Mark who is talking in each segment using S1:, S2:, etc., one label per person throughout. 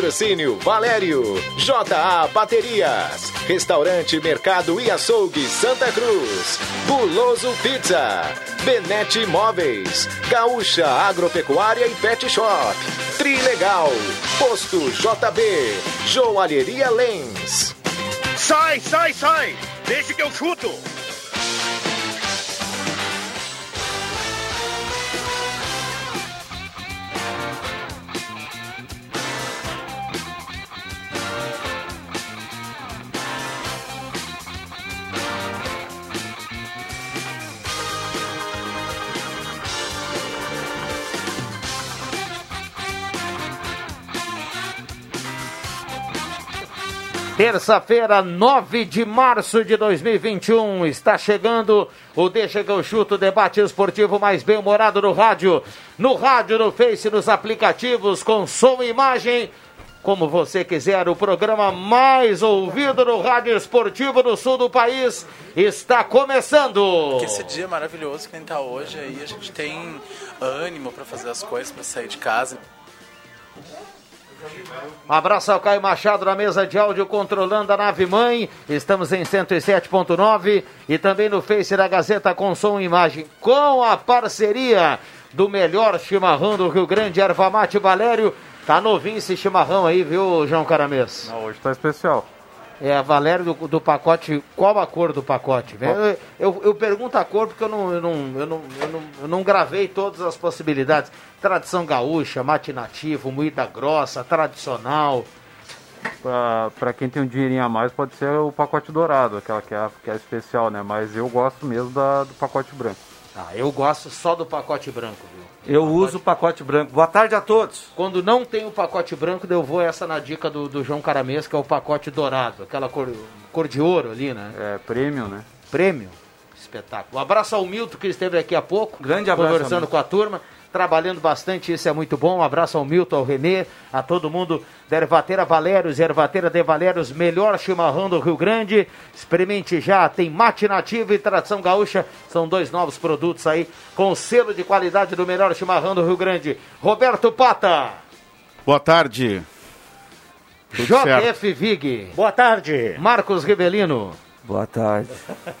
S1: Patrocínio Valério, JA Baterias, Restaurante Mercado e Açougue Santa Cruz, Guloso Pizza, Benete Imóveis, Gaúcha Agropecuária e Pet Shop, Trilegal, Posto JB, Joalheria Lens.
S2: Sai, sai, sai! Deixa que eu chuto!
S3: Terça-feira, 9 de março de 2021, está chegando o Deixa que eu chuto, debate esportivo mais bem-humorado no rádio, no rádio, no Face, nos aplicativos, com som e imagem, como você quiser, o programa mais ouvido no rádio esportivo do sul do país está começando.
S4: Que esse dia maravilhoso que a gente tá hoje aí, a gente tem ânimo para fazer as coisas, para sair de casa.
S3: Um abraço ao Caio Machado na mesa de áudio controlando a nave mãe. Estamos em 107.9 e também no Face da Gazeta com som e imagem com a parceria do melhor chimarrão do Rio Grande, Erva Mate Valério. Tá novinho esse chimarrão aí, viu, João Caramês?
S5: Não, hoje tá especial.
S3: É, Valério do, do pacote. Qual a cor do pacote? Eu, eu, eu pergunto a cor porque eu não, eu, não, eu, não, eu, não, eu não gravei todas as possibilidades. Tradição gaúcha, mate nativo, moída grossa, tradicional.
S5: Para quem tem um dinheirinho a mais, pode ser o pacote dourado, aquela que é, que é especial, né? Mas eu gosto mesmo da, do pacote branco.
S3: Ah, eu gosto só do pacote branco, viu?
S6: Eu uso o pacote branco. Boa tarde a todos.
S3: Quando não tem o pacote branco, eu vou essa na dica do, do João Caramês, que é o pacote dourado, aquela cor, cor de ouro ali, né?
S5: É, prêmio, né?
S3: Prêmio. Espetáculo. Um abraço ao Milton, que esteve aqui há pouco.
S6: Grande abraço,
S3: Conversando com a turma. Trabalhando bastante, isso é muito bom. Um abraço ao Milton, ao Renê, a todo mundo da Ervateira Valérios, Ervateira de Valérios, melhor chimarrão do Rio Grande. Experimente já, tem mate nativo e tradição gaúcha. São dois novos produtos aí com selo de qualidade do melhor chimarrão do Rio Grande. Roberto Pata,
S7: Boa tarde. Tudo certo.
S3: JF Vig,
S8: Boa tarde.
S3: Marcos Rivelino,
S6: Boa tarde.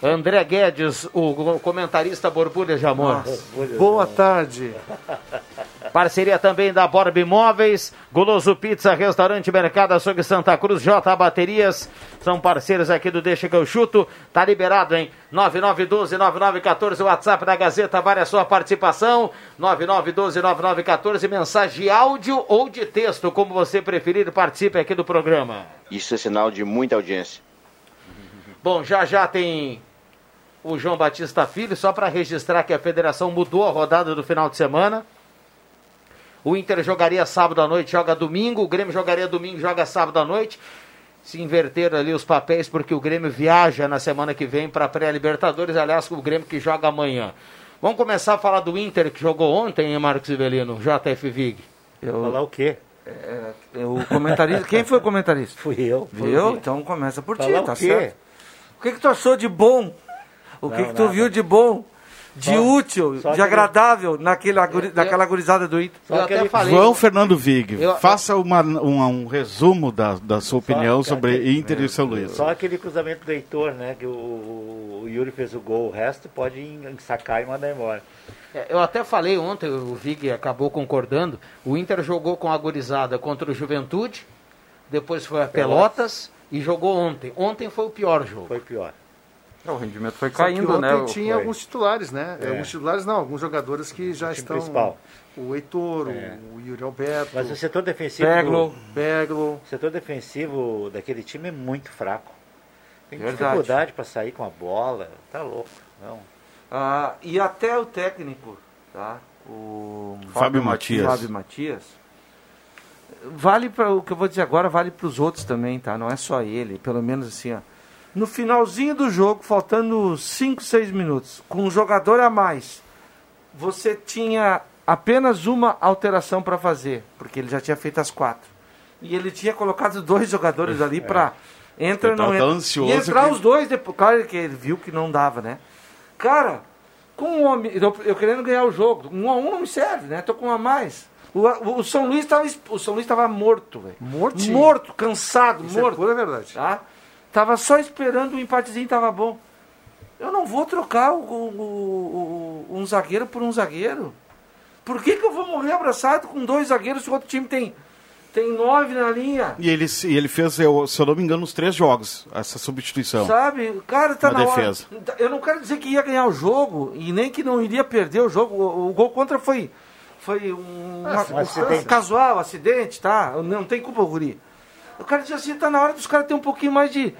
S3: André Guedes, o comentarista Borbulha de Amor.
S6: Boa tarde.
S3: Parceria também da Borb Imóveis, Goloso Pizza, Restaurante Mercado Açougue Santa Cruz, J Baterias, são parceiros aqui do Deixa que eu chuto, tá liberado, hein? 9912-9914, o WhatsApp da Gazeta, vale a sua participação, 9912-9914, mensagem de áudio ou de texto, como você preferir, participe aqui do programa.
S9: Isso é sinal de muita audiência.
S3: Bom, já já tem o João Batista Filho, só para registrar que a federação mudou a rodada do final de semana. O Inter jogaria sábado à noite, joga domingo. O Grêmio jogaria domingo, joga sábado à noite. Se inverteram ali os papéis, porque o Grêmio viaja na semana que vem para a pré-Libertadores. Aliás, o Grêmio que joga amanhã. Vamos começar a falar do Inter que jogou ontem, hein, Marcos Ivelino? JF Vig.
S6: Eu,
S8: Falar o quê?
S6: é, eu comentarista. Quem foi o comentarista?
S8: Fui eu. Fui eu.
S6: Então começa por ti,
S8: Falar
S6: tá
S8: o quê?
S6: certo? O que, que tu achou de bom? O que,
S8: Não,
S6: que tu
S8: nada.
S6: viu de bom? De
S8: Só-
S6: útil,
S8: só
S6: de
S8: aquele-
S6: agradável naquele, aguri- naquela gurizada do Inter?
S3: Eu até
S8: aquele-
S3: falei.
S7: João Fernando Vig,
S3: Eu-
S7: faça uma, uma- um resumo da, da sua opinião
S8: Só-
S7: sobre Inter e São Luís.
S8: Só aquele cruzamento do Heitor, né? Que o, o Yuri fez o gol, o resto pode sacar e mandar embora.
S3: É, Eu até falei ontem, o Vig acabou concordando. O Inter jogou com a gurizada contra o Juventude, depois foi a Pelotas e jogou ontem. Ontem foi o pior jogo.
S8: Foi pior.
S5: É, o rendimento foi caindo,
S10: ontem
S5: né? o-
S10: tinha
S8: Foi.
S10: alguns titulares, né?
S8: É.
S10: Alguns titulares não, alguns jogadores que já
S8: time
S10: estão.
S8: principal.
S10: O Heitor,
S8: É.
S10: o Yuri Alberto,
S8: Mas o setor defensivo.
S6: Peglo.
S8: do-
S10: Beglo.
S8: O setor defensivo daquele time é muito fraco. Tem
S6: Verdade.
S8: dificuldade para sair com a bola. Tá louco. Não.
S6: Ah, e até o técnico, tá? O
S7: Fábio Matias.
S6: Fábio Matias. Vale para o que eu vou dizer agora, vale para os outros também, tá? Não é só ele, pelo menos assim, ó. No finalzinho do jogo, faltando 5, 6 minutos, com um jogador a mais, você tinha apenas uma alteração para fazer, porque ele já tinha feito as quatro. E ele tinha colocado dois jogadores ali pra. Entra
S7: Ele
S6: não entra.
S7: ansioso
S6: e entrar
S7: que-
S6: os dois depois. Claro que ele viu que não dava, né? Cara, com um homem. Eu, eu querendo ganhar o jogo. Um a um não me serve, né? Tô com um a mais. O, o- o São Luís tava, es- o São Luís tava morto, velho.
S10: Mortinho.
S6: Morto, cansado,
S10: Isso é
S6: morto.
S10: pura verdade.
S6: Tá? Tava só esperando o empatezinho, tava bom. Eu não vou trocar o, o- o- um zagueiro por um zagueiro. Por que, que eu vou morrer abraçado com dois zagueiros se o outro time tem, tem nove na linha?
S7: E ele, e ele fez, eu- se eu não me engano, os três jogos, essa substituição.
S6: Sabe? Cara, tá
S7: Na
S6: na,
S7: defesa.
S6: hora. Eu não quero dizer que ia ganhar o jogo e nem que não iria perder o jogo. O, o gol contra foi, foi um, uma-
S8: um acidente.
S6: casual, acidente, tá? Não tem culpa, o Guri. Eu quero dizer assim, tá na hora dos caras terem um pouquinho mais de.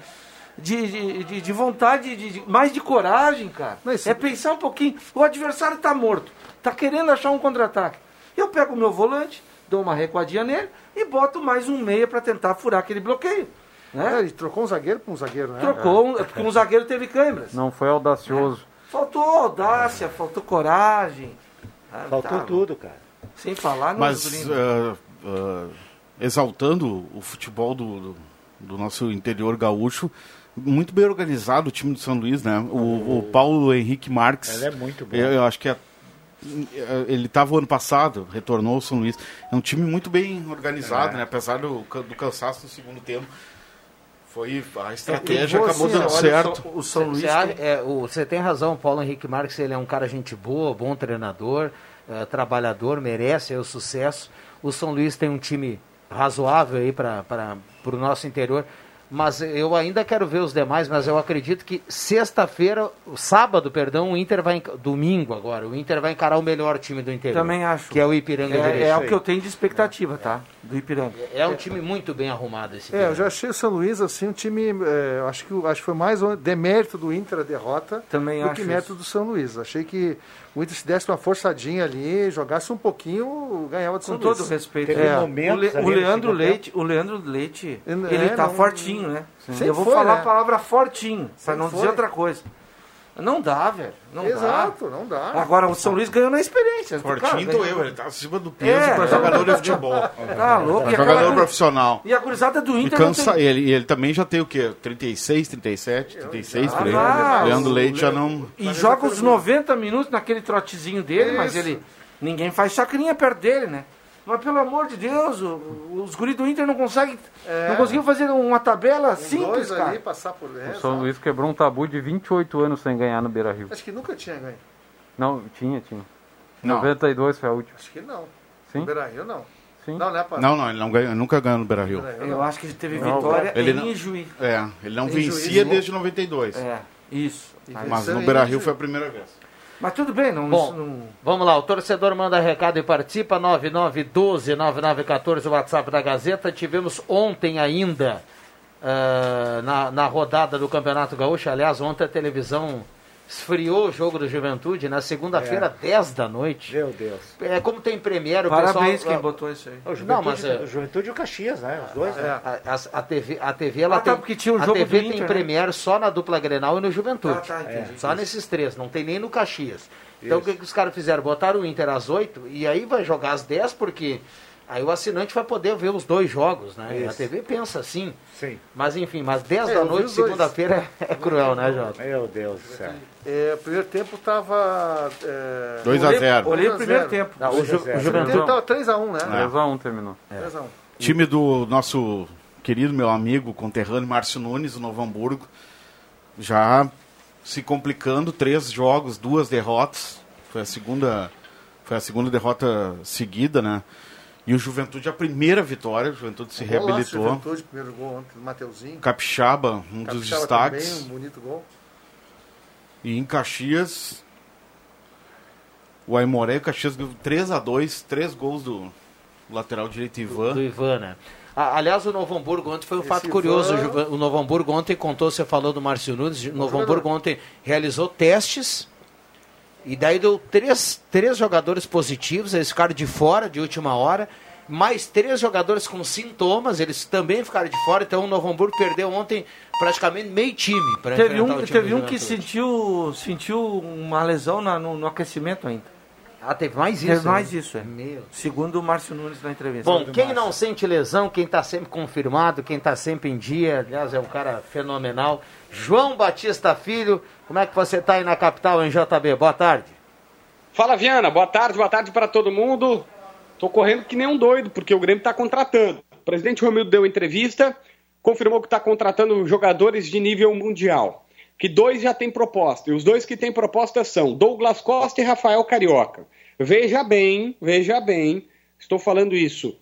S6: De, de, de- de vontade, de, de- mais de coragem, cara. É pensar um pouquinho. O adversário tá morto, tá querendo achar um contra-ataque. Eu pego o meu volante, dou uma recuadinha nele e boto mais um meia pra tentar furar aquele bloqueio. Né?
S10: É, ele trocou um zagueiro por um zagueiro, né?
S6: Trocou, um- porque um zagueiro teve câimbras.
S5: Não foi audacioso.
S6: Faltou audácia, faltou coragem. Ah,
S8: Faltou
S6: tá,
S8: tudo, cara.
S6: Sem falar nos
S7: Mas ah, ah, exaltando o futebol do, do, do nosso interior gaúcho, muito bem organizado o time do São Luís, né? O, o Paulo Henrique Marques.
S8: Ele é muito bom.
S7: Eu, eu acho que é- ele estava o ano passado, retornou ao São Luís. É um time muito bem organizado,
S3: É.
S7: né? Apesar do, do cansaço no segundo tempo. Foi a
S3: É,
S7: estratégia
S3: boa,
S7: acabou
S3: assim,
S7: dando certo.
S6: o São
S3: Você
S6: Luís tem-
S3: é, o- você tem razão, o Paulo Henrique Marques, ele é um cara gente boa, bom treinador, é, trabalhador, merece aí o sucesso. O São Luís tem um time razoável aí para o nosso interior. Mas eu ainda quero ver os demais, mas eu acredito que sexta-feira, o sábado, perdão, o Inter vai. Domingo agora, o Inter vai encarar o melhor time do interior.
S6: Também acho.
S3: Que é o Ipiranga
S6: É,
S3: Direito.
S6: é o que eu tenho de expectativa, tá? Do Ipiranga.
S3: É um time muito bem arrumado esse
S10: É, eu já achei o São Luís assim um time. é, eu acho que acho que foi mais um demérito do Inter a derrota
S6: Também
S10: do
S6: acho
S10: que mérito do São Luís. Achei que o Inter se desse uma forçadinha ali, jogasse um pouquinho, ganhava do São
S6: Com
S10: Luís.
S6: todo respeito.
S10: É.
S6: o, Le- o Leandro Leite, o Leandro Leite,
S10: É,
S6: ele tá
S10: não-
S6: fortinho, né? Eu vou
S10: foi,
S6: falar
S10: né?
S6: a palavra fortinho, pra
S10: Sempre
S6: não
S10: foi.
S6: dizer outra coisa. Não dá, velho. Não
S10: Exato,
S6: dá.
S10: não dá.
S6: Agora o São Luís ganhou na experiência.
S7: Fortinho eu, ele tá acima do peso
S6: É,
S7: para
S6: é.
S7: jogador de futebol.
S6: Tá louco. E
S7: jogador
S6: aquela-
S7: profissional.
S6: E a gurizada do
S7: E
S6: Inter não
S7: cansa,
S6: tem-
S7: ele, ele também já tem o quê? 36, 37, 36 por aí.
S6: Ah,
S7: Leandro
S6: o
S7: Leite já não.
S6: E joga os 90 minutos naquele trotezinho dele, mas
S10: Isso.
S6: ele. Ninguém faz chacrinha perto dele, né? Mas pelo amor de Deus, o- os guris do Inter não conseguem. Não conseguiam fazer uma tabela simples,
S10: dois
S6: cara.
S10: ali, passar por
S5: O
S10: dentro.
S5: São Luís quebrou um tabu de 28 anos sem ganhar no Beira Rio.
S10: Acho que nunca tinha ganho.
S5: Não, tinha, tinha.
S7: Não.
S5: 92 foi a última.
S10: Acho que não.
S5: Sim?
S10: No Beira-Rio, não.
S5: Sim.
S10: Não, né, Paulo?
S7: Não, não, ele não ganhou, nunca ganhou no Beira Rio.
S10: Beira-Rio,
S6: Eu acho que ele teve
S5: Não,
S6: vitória
S7: ele
S6: em
S7: não-
S6: Juiz.
S7: É, ele não
S10: Em
S7: vencia
S10: Juiz,
S7: desde 92.
S6: É, isso.
S10: E
S6: Aí-
S7: Mas no
S10: em
S7: Beira Rio foi a primeira vez.
S6: Mas tudo bem, não.
S3: Bom,
S6: não-
S3: vamos lá, o torcedor manda recado e participa, 9912-9914, o WhatsApp da Gazeta. Tivemos ontem ainda, ah, na, na rodada do Campeonato Gaúcho, aliás, ontem a televisão esfriou o jogo do Juventude, na segunda-feira, 10 da noite.
S8: Meu Deus.
S3: É, como tem Premiere, o
S6: Parabéns
S3: pessoal...
S6: quem botou isso aí.
S8: O Juventude,
S3: Não, mas, é-
S8: o Juventude e o Caxias, né? Os dois, né?
S3: A, a- a TV, a TV, ela
S6: Ah, tá,
S3: tem,
S6: porque tinha o
S3: a
S6: jogo
S3: TV
S6: do
S3: tem
S6: Inter, né?
S3: Premiere só na dupla Grenal e no Juventude.
S6: Ah, tá, entendi.
S3: Só nesses três, não tem nem no Caxias. Então o que, que os caras fizeram? Botaram o Inter às 8 e aí vai jogar às 10 porque aí o assinante vai poder ver os dois jogos, né? A
S8: Isso.
S3: TV pensa assim.
S8: Sim.
S3: Mas enfim, mas 10
S10: É,
S3: da noite, segunda-feira, é cruel, né, Jota?
S8: Meu Deus do céu.
S10: É, o primeiro tempo tava. É...
S7: 2 a
S6: Olhei-
S7: 0
S6: Olhei o
S10: 2 a
S6: primeiro
S10: 0.
S6: tempo.
S3: Não, o, Ju- o Juventude.
S10: tempo tava 3x1, né?
S5: 3x1 terminou.
S10: 3x1.
S7: Time do nosso querido meu amigo conterrâneo Márcio Nunes, do Novo Hamburgo, já se complicando, três jogos, duas derrotas. Foi a segunda, foi a segunda derrota seguida, né? E o Juventude a primeira vitória, o Juventude se
S10: Golaço,
S7: reabilitou.
S10: Juventude, primeiro gol ontem do Mateuzinho.
S7: Capixaba, um dos
S10: Capixaba
S7: destaques.
S10: Também, um bonito gol.
S7: E em Caxias, o Aimoré e o Caxias 3 a 2 três gols do lateral direito Ivan.
S3: do Ivan, né? Aliás, o Novo Hamburgo ontem foi um
S10: Esse
S3: fato
S10: Ivan-
S3: curioso. O Juve- O Novo Hamburgo ontem contou, você falou do Márcio Nunes, o Novo. Hamburgo ontem realizou testes e daí deu três, três jogadores positivos, eles ficaram de fora de última hora, mais três jogadores com sintomas, eles também ficaram de fora, então o Novo Hamburgo perdeu ontem praticamente meio time. pra
S6: Teve um,
S3: time
S6: teve um que sentiu, sentiu uma lesão na- no, no aquecimento ainda. Ah,
S3: teve mais isso?
S6: Teve
S3: né?
S6: mais isso, é.
S3: Meu.
S6: Segundo o Márcio Nunes na entrevista.
S3: Bom, quem não sente lesão, quem está sempre confirmado, quem está sempre em dia, aliás, é um cara fenomenal. João Batista Filho, como é que você está aí na capital, em JB? Boa tarde.
S11: Fala, Viana. Boa tarde, boa tarde para todo mundo. Tô correndo que nem um doido, porque o Grêmio está contratando. O presidente Romildo deu entrevista, confirmou que está contratando jogadores de nível mundial. Que dois já têm proposta. E os dois que têm proposta são Douglas Costa e Rafael Carioca. Veja bem, veja bem, estou falando isso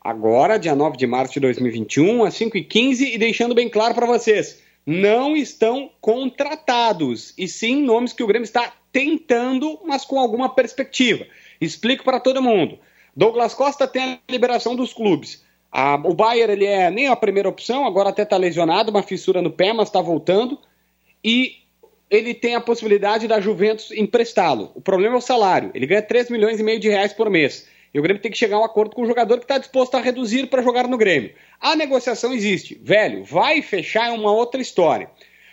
S11: agora, dia 9 de março de 2021, às 5h15, e deixando bem claro para vocês: não estão contratados, e sim nomes que o Grêmio está tentando, mas com alguma perspectiva. Explico para todo mundo. Douglas Costa tem a liberação dos clubes. A- o Bayern ele é nem a primeira opção, agora até está lesionado, uma fissura no pé, mas está voltando. E ele tem a possibilidade da Juventus emprestá-lo. O problema é o salário. Ele ganha 3 milhões e meio de reais por mês. E o Grêmio tem que chegar a um acordo com o jogador que está disposto a reduzir para jogar no Grêmio. A negociação existe. Velho, vai fechar é uma outra história.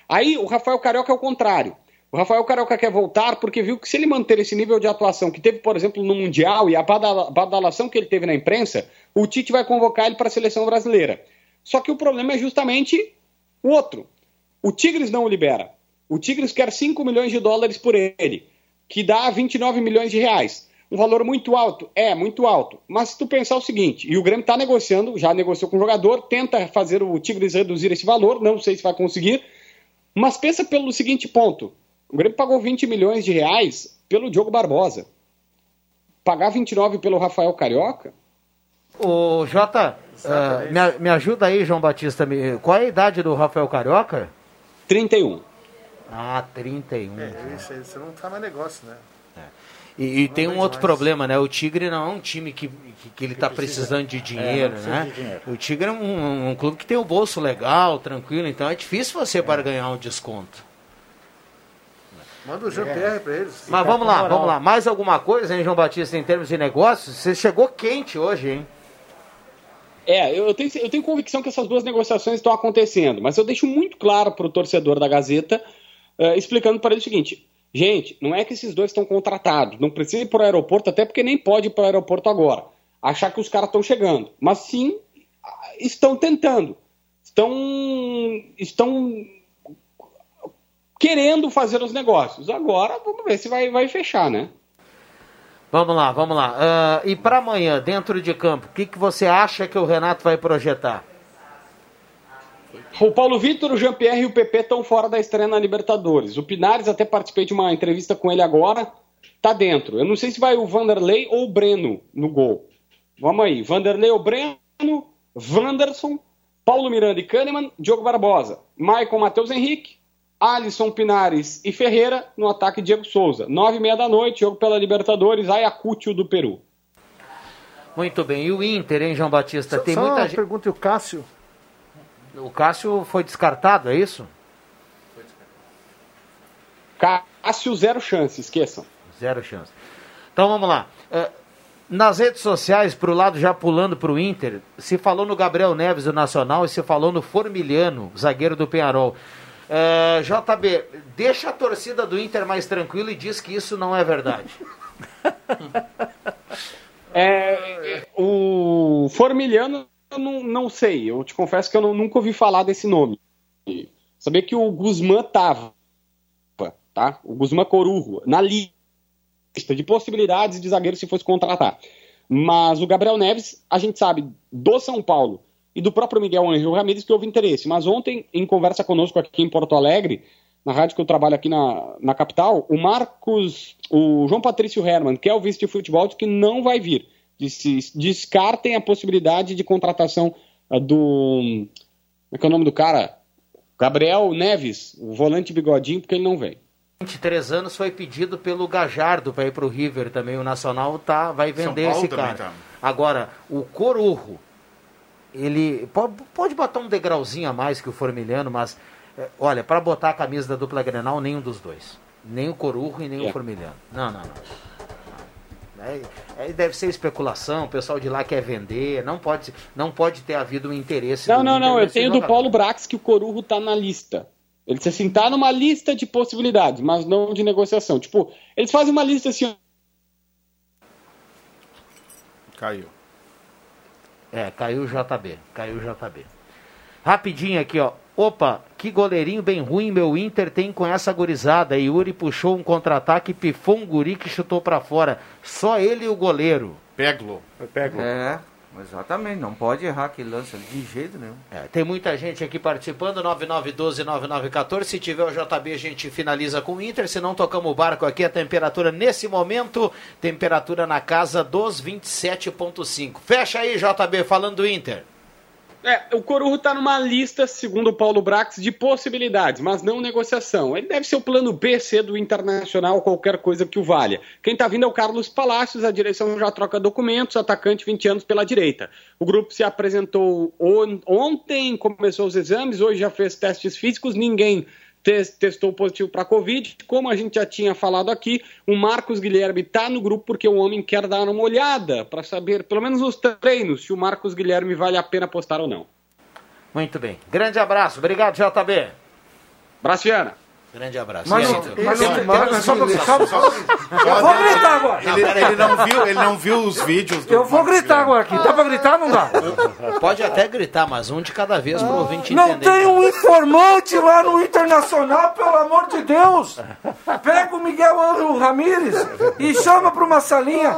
S11: Aí o Rafael Carioca é o contrário. O Rafael Carioca quer voltar porque viu que se ele manter esse nível de atuação que teve, por exemplo, no Mundial e a badala- badalação que ele teve na imprensa, o Tite vai convocar ele para a seleção brasileira. Só que o problema é justamente o outro. O Tigres não o libera. O Tigres quer 5 milhões de dólares por ele, que dá 29 milhões de reais. Um valor muito alto? É, muito alto. Mas se tu pensar o seguinte, e o Grêmio está negociando, já negociou com o jogador, tenta fazer o Tigres reduzir esse valor, não sei se vai conseguir, mas pensa pelo seguinte ponto. O Grêmio pagou 20 milhões de reais pelo Diogo Barbosa. Pagar 29 pelo Rafael Carioca?
S3: Ô, Jota, ah, me, me ajuda aí, João Batista. me- Qual é a idade do Rafael Carioca?
S11: 31.
S3: Ah, 31.
S10: É, isso, aí, você não tá mais negócio, né?
S3: E, e tem um outro
S10: mais.
S3: problema, né? O Tigre não é um time que, que, que ele está precisando de dinheiro,
S8: precisa
S3: né?
S8: de dinheiro.
S3: O Tigre é um, um clube que tem o bolso legal, tranquilo, então é difícil você para ganhar um desconto.
S10: Manda o Jean-Pierre pra eles.
S3: Mas vamos lá, vamos lá. Mais alguma coisa, hein, João Batista, em termos de negócios? Você chegou quente hoje, hein?
S11: É, eu tenho, eu tenho convicção que essas duas negociações estão acontecendo, mas eu deixo muito claro para o torcedor da Gazeta, eh, explicando para ele o seguinte: gente, não é que esses dois estão contratados, não precisa ir para o aeroporto, até porque nem pode ir para o aeroporto agora, achar que os caras estão chegando, mas sim estão tentando, estão, estão querendo fazer os negócios. Agora vamos ver se vai, vai fechar, né?
S3: Vamos lá, vamos lá. Ah, e para amanhã, dentro de campo, o que, que você acha que o Renato vai projetar?
S11: O Paulo Vitor, o Jean-Pierre e o PP estão fora da estreia na Libertadores. O Pinares, até participei de uma entrevista com ele agora, tá dentro. Eu não sei se vai o Vanderlei ou o Breno no gol. Vamos aí. Vanderlei ou Breno, Wanderson, Paulo Miranda e Kahneman, Diogo Barbosa, Maicon Matheus Henrique, Alisson Pinares e Ferreira, no ataque Diego Souza. Nove e meia da noite, jogo pela Libertadores, Ayacucho do Peru.
S3: Muito bem. E o Inter, hein, João Batista? Tem
S10: Só
S3: muita
S10: uma
S3: gente.
S10: pergunta, e o Cássio?
S3: O Cássio foi descartado, é isso?
S11: Cássio, zero chance, esqueçam.
S3: Zero chance. Então vamos lá. Eh, nas redes sociais, pro lado já pulando pro Inter, se falou no Gabriel Neves do Nacional e se falou no Formiliano, zagueiro do Penharol. Eh, JB, deixa a torcida do Inter mais tranquila e diz que isso não é verdade.
S11: É, o Formiliano, eu não, não sei. Eu te confesso que eu não- nunca ouvi falar desse nome. Sabia que o Guzmán tava, tá? O Guzmán Corujo, na lista de possibilidades de zagueiro se fosse contratar. Mas o Gabriel Neves, a gente sabe do São Paulo e do próprio Miguel Angel Ramírez que houve interesse. Mas ontem, em conversa conosco aqui em Porto Alegre, na rádio que eu trabalho aqui na, na capital, o Marcos, o João Patrício Herman, que é o vice de futebol, disse que não vai vir. Disse, descartem a possibilidade de contratação ah, do. Como é que é o nome do cara? Gabriel Neves, o volante bigodinho, porque ele não vem.
S3: 23 anos foi pedido pelo Gajardo para ir pro River também. O Nacional tá, vai
S7: São
S3: vender
S7: Paulo
S3: esse
S7: também
S3: cara.
S7: tá.
S3: Agora, o Corujo, ele pode, pode botar um degrauzinho a mais que o Formiliano, mas eh, olha, para botar a camisa da dupla Grenal, nenhum dos dois. Nem o Corujo e nem o
S11: É.
S3: Formiliano. Não, não, não. Aí, aí deve ser especulação, o pessoal de lá quer vender, não pode, não pode ter havido um interesse.
S11: Não, não, não. Eu tenho do. Paulo Brax que o Corujo tá na lista. Ele disse assim, tá numa lista de possibilidades, mas não de negociação. Tipo, eles fazem uma lista assim,
S7: Caiu.
S3: É, caiu o JB. Caiu o JB. Rapidinho aqui, ó. Opa, que goleirinho bem ruim meu Inter tem com essa gurizada. Yuri puxou um contra-ataque, pifou um guri que chutou pra fora. Só ele e o goleiro.
S7: Peglo.
S8: Peglo.
S6: É, exatamente. Não pode errar aquele lance de jeito nenhum.
S3: É, tem muita gente aqui participando, 9912-9914. Se tiver o JB, a gente finaliza com o Inter. Se não, tocamos o barco aqui. A temperatura nesse momento, temperatura na casa dos 27,5. Fecha aí, JB, falando do Inter.
S11: É, o Corujo está numa lista, segundo o Paulo Brax, de possibilidades, mas não negociação. Ele deve ser o plano B, C do Internacional, qualquer coisa que o valha. Quem está vindo é o Carlos Palácios, a direção já troca documentos, atacante 20 anos pela direita. O grupo se apresentou on ontem, começou os exames, hoje já fez testes físicos, ninguém testou positivo para Covid. Como a gente já tinha falado aqui, o Marcos Guilherme está no grupo porque o homem quer dar uma olhada para saber, pelo menos nos treinos, se o Marcos Guilherme vale a pena apostar ou não.
S3: Muito bem. Grande abraço. Obrigado, JB.
S11: Braciana.
S3: Grande abraço.
S10: Mas não-
S3: então?
S10: mas não- mas
S3: temos
S10: só pouquinho, só- só-
S6: Eu vou gritar agora.
S7: Ele, ele não viu, ele não viu os vídeos do
S6: Eu vou gritar agora aqui. Dá pra gritar? Não dá.
S3: Pode até gritar, mas um de cada vez pro ouvinte
S6: Não
S3: entender.
S6: tem um informante lá no Internacional, pelo amor de Deus. Pega o Miguel Ângelo Ramírez e chama pra uma salinha.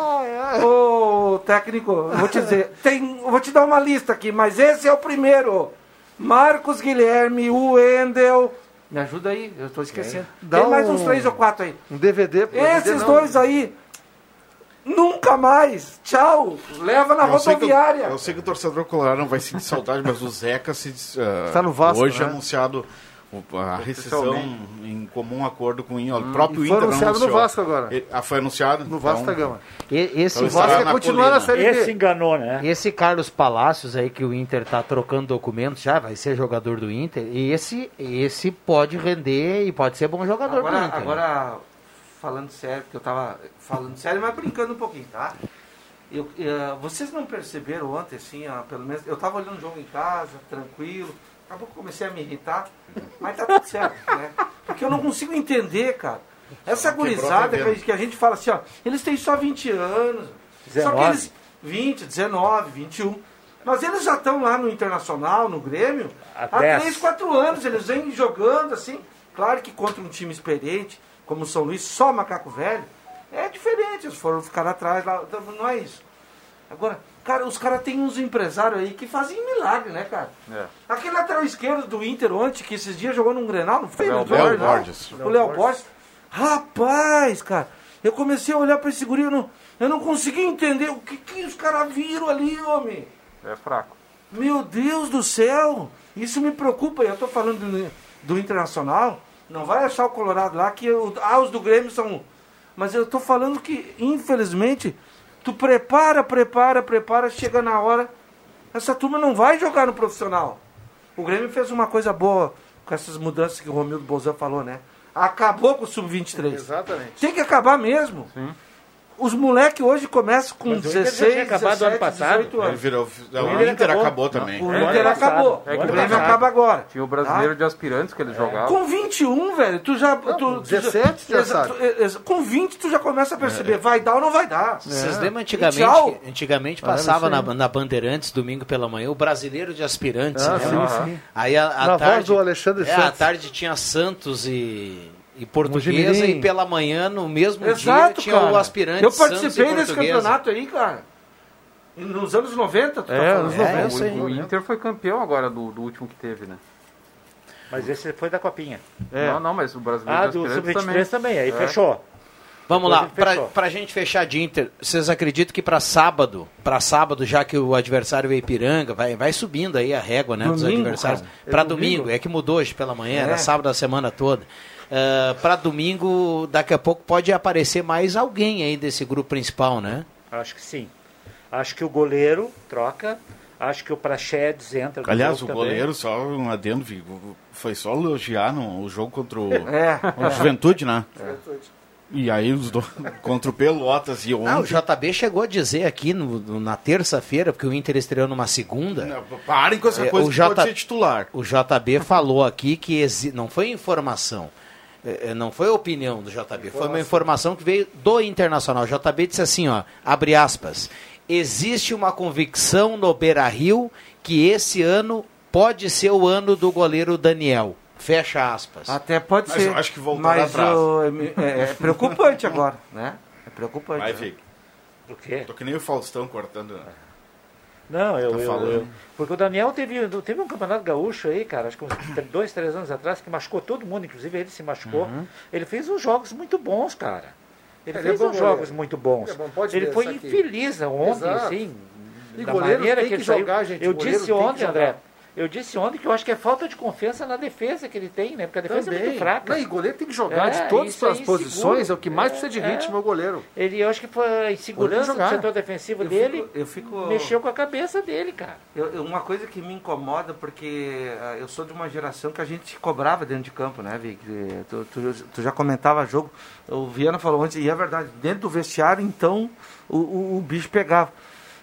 S6: Ô, técnico, vou te dizer, tem, vou te dar uma lista aqui, mas esse é o primeiro. Marcos Guilherme, o Wendel. Me ajuda aí, eu tô esquecendo.
S10: Dá
S6: tem mais
S10: um-
S6: uns três ou quatro aí.
S10: Um DVD.
S6: Esses
S10: não.
S6: dois aí, nunca mais. Tchau. Leva na
S7: Eu sei, que, o-
S6: rodoviária.
S7: eu sei que o torcedor colorado não vai sentir saudade, mas o Zeca se, ah,
S10: Tá no Vasco,
S7: hoje
S10: né?
S7: anunciado o- a rescisão em comum acordo com o Inter. O próprio
S10: E foi
S7: Inter
S10: anunciado no. Vasco agora.
S7: Ele- ah, foi anunciado?
S10: No Vasco
S7: Então,
S10: da Gama.
S3: E- Esse,
S7: Então
S10: Vasco
S7: na
S10: quer continuar na. Série
S8: Esse enganou, né?
S3: esse Carlos Palácios aí que o Inter tá trocando documentos já, vai ser jogador do Inter. E esse, esse pode render e pode ser bom jogador do
S6: Agora,
S3: Inter.
S6: agora, falando sério, porque eu tava falando sério, mas brincando um pouquinho, tá? Eu, eh, vocês não perceberam ontem, assim, ó, pelo menos, eu tava olhando o jogo em casa, tranquilo, acabou que comecei a me irritar, mas tá tudo certo, né? Porque eu não consigo entender, cara. Essa gurizada que a, gente, fala assim, ó, eles têm só 20 anos, só que
S8: 19.
S6: eles, 20, 19, 21, mas eles já estão lá no Internacional, no Grêmio,
S8: Há
S6: há
S8: 10.
S6: 3, 4 anos, eles vêm jogando assim, claro que contra um time experiente, como o São Luís, só macaco velho, é diferente, eles foram ficar atrás lá, então, não é isso. Agora, cara, os caras têm uns empresários aí que fazem milagre, né, cara?
S5: É.
S6: Aquele lateral esquerdo do Inter ontem, que esses dias jogou num Grenal, não foi?
S5: Léo
S6: no
S7: Borges.
S6: O Léo Borges. Rapaz, cara, eu comecei a olhar pra esse guri, eu não, eu não consegui entender o que, que os caras viram ali, homem.
S5: É fraco.
S6: Meu Deus do céu, isso me preocupa. Eu tô falando do, do Internacional, não vai achar o Colorado lá que o- ah, os do Grêmio são. Mas eu tô falando que, infelizmente, tu prepara, prepara, prepara, chega na hora, essa turma não vai jogar no profissional. O Grêmio fez uma coisa boa com essas mudanças que o Romildo Bozan falou, né? Acabou com o Sub-23.
S10: Exatamente.
S6: Tem que acabar mesmo. Os moleques hoje começam com
S8: Mas o Inter já
S6: 16,
S8: tinha acabado
S6: 17,
S8: ano passado.
S6: 18
S7: Ele
S6: anos.
S7: virou, o
S8: Inter
S7: Inter
S8: acabou.
S7: acabou também.
S6: O
S8: É,
S6: Inter
S8: ano
S6: acabou.
S8: É
S6: o
S8: que
S6: Grêmio
S8: passado.
S6: acaba agora.
S5: Tinha o brasileiro de aspirantes que eles jogavam.
S6: Com 21, velho, tu já. tu, tu
S10: 17 já
S6: exa-
S10: sabe.
S6: tu- com 20 tu já começa a perceber, vai dar ou não vai dar.
S3: Vocês
S6: É.
S3: lembram antigamente, antigamente
S10: não
S3: passava na, na Bandeirantes, domingo pela manhã, o brasileiro de aspirantes.
S10: Ah,
S3: né?
S10: sim, sim.
S3: Aí a, a
S10: Na voz
S3: tarde,
S10: do Alexandre
S3: é, à
S10: Santos.
S3: tarde tinha Santos e, e Portuguesa e pela manhã, no mesmo
S6: Exato,
S3: dia, tinha
S6: cara.
S3: o aspirante
S6: Eu participei desse campeonato aí, cara. Nos anos 90, tu tá
S10: É,
S6: falando.
S10: anos
S3: É,
S10: 90.
S3: isso aí.
S5: O Inter foi campeão agora do, do último que teve, né?
S8: Mas esse foi da copinha.
S5: Não, não, mas o brasileiro
S8: Ah, do
S5: aspirantes
S8: Sub-23 também. Aí
S5: É.
S8: fechou.
S3: Vamos
S8: Depois
S3: lá, pra,
S8: fechou.
S3: pra gente fechar de Inter, vocês acreditam que pra sábado, para sábado, já que o adversário é Ipiranga, vai, vai subindo aí a régua né, dos
S6: Domingo,
S3: adversários.
S6: cara. É
S3: Pra
S6: domingo?
S3: domingo, é que mudou hoje pela manhã,
S6: É.
S3: era sábado a semana toda. Uh, para domingo, daqui a pouco pode aparecer mais alguém aí desse grupo principal, né?
S8: Acho que sim. Acho que o goleiro troca. Acho que o Praxedes entra. no
S7: Aliás, o
S8: também.
S7: goleiro, só um adendo, Vigo, foi só elogiar no o jogo contra o,
S6: É.
S7: o Juventude, né? E aí os dois contra o Pelotas e ontem.
S3: Ah, o JB chegou a dizer aqui no- no- na terça-feira, porque o Inter estreou numa segunda.
S7: Não, parem com essa
S3: É,
S7: coisa
S3: o
S7: que
S3: J-
S7: pode ser titular.
S3: O JB falou aqui que exi... não foi informação, é, é, não foi opinião do JB, foi uma informação que veio do Internacional. O JB disse assim, ó, abre aspas, existe uma convicção no Beira-Rio que esse ano pode ser o ano do goleiro Daniel. Fecha aspas.
S6: Até pode
S7: Mas
S6: ser.
S7: eu acho que voltou
S6: mas
S7: atrás.
S6: o- é, é preocupante agora, né? É preocupante.
S7: Vai,
S6: né?
S7: Vic.
S8: O quê?
S7: Tô que nem o Faustão cortando.
S8: Não, eu,
S7: Tá
S8: eu-
S7: falando.
S8: eu- Porque o Daniel teve, teve um campeonato gaúcho aí, cara, acho que uns dois, três anos atrás, que machucou todo mundo, inclusive ele se machucou.
S10: Uhum.
S8: Ele fez uns jogos muito bons, cara. Ele,
S10: Ele é
S8: fez
S10: bom
S8: uns
S10: goleiro.
S8: jogos muito bons.
S10: Ele é bom,
S8: ele foi
S10: aqui.
S8: infeliz ontem,
S10: Exato.
S8: assim.
S10: E
S8: da maneira
S10: tem
S8: que,
S10: que
S8: ele saiu.
S10: jogar, gente,
S8: Eu disse ontem,
S10: jogar.
S8: Eu disse ontem que eu acho que é falta de confiança na defesa que ele tem, né? Porque a defesa é
S10: Também.
S8: muito fraca.
S10: Não, e goleiro tem que jogar de
S8: É,
S10: todas
S8: isso é
S10: as posições, é o que mais precisa de
S8: É,
S10: ritmo, é o goleiro.
S8: Ele, eu acho que foi a insegurança do setor defensivo
S6: Eu
S8: dele.
S6: fico- eu fico-
S8: Mexeu com a cabeça dele, cara.
S6: Eu- eu- uma coisa que me incomoda, porque ah, eu sou de uma geração que a gente cobrava dentro de campo, né, Vic? Tu, tu- tu já comentava jogo, o Viana falou antes, e é verdade, dentro do vestiário, então, o, o- o bicho pegava.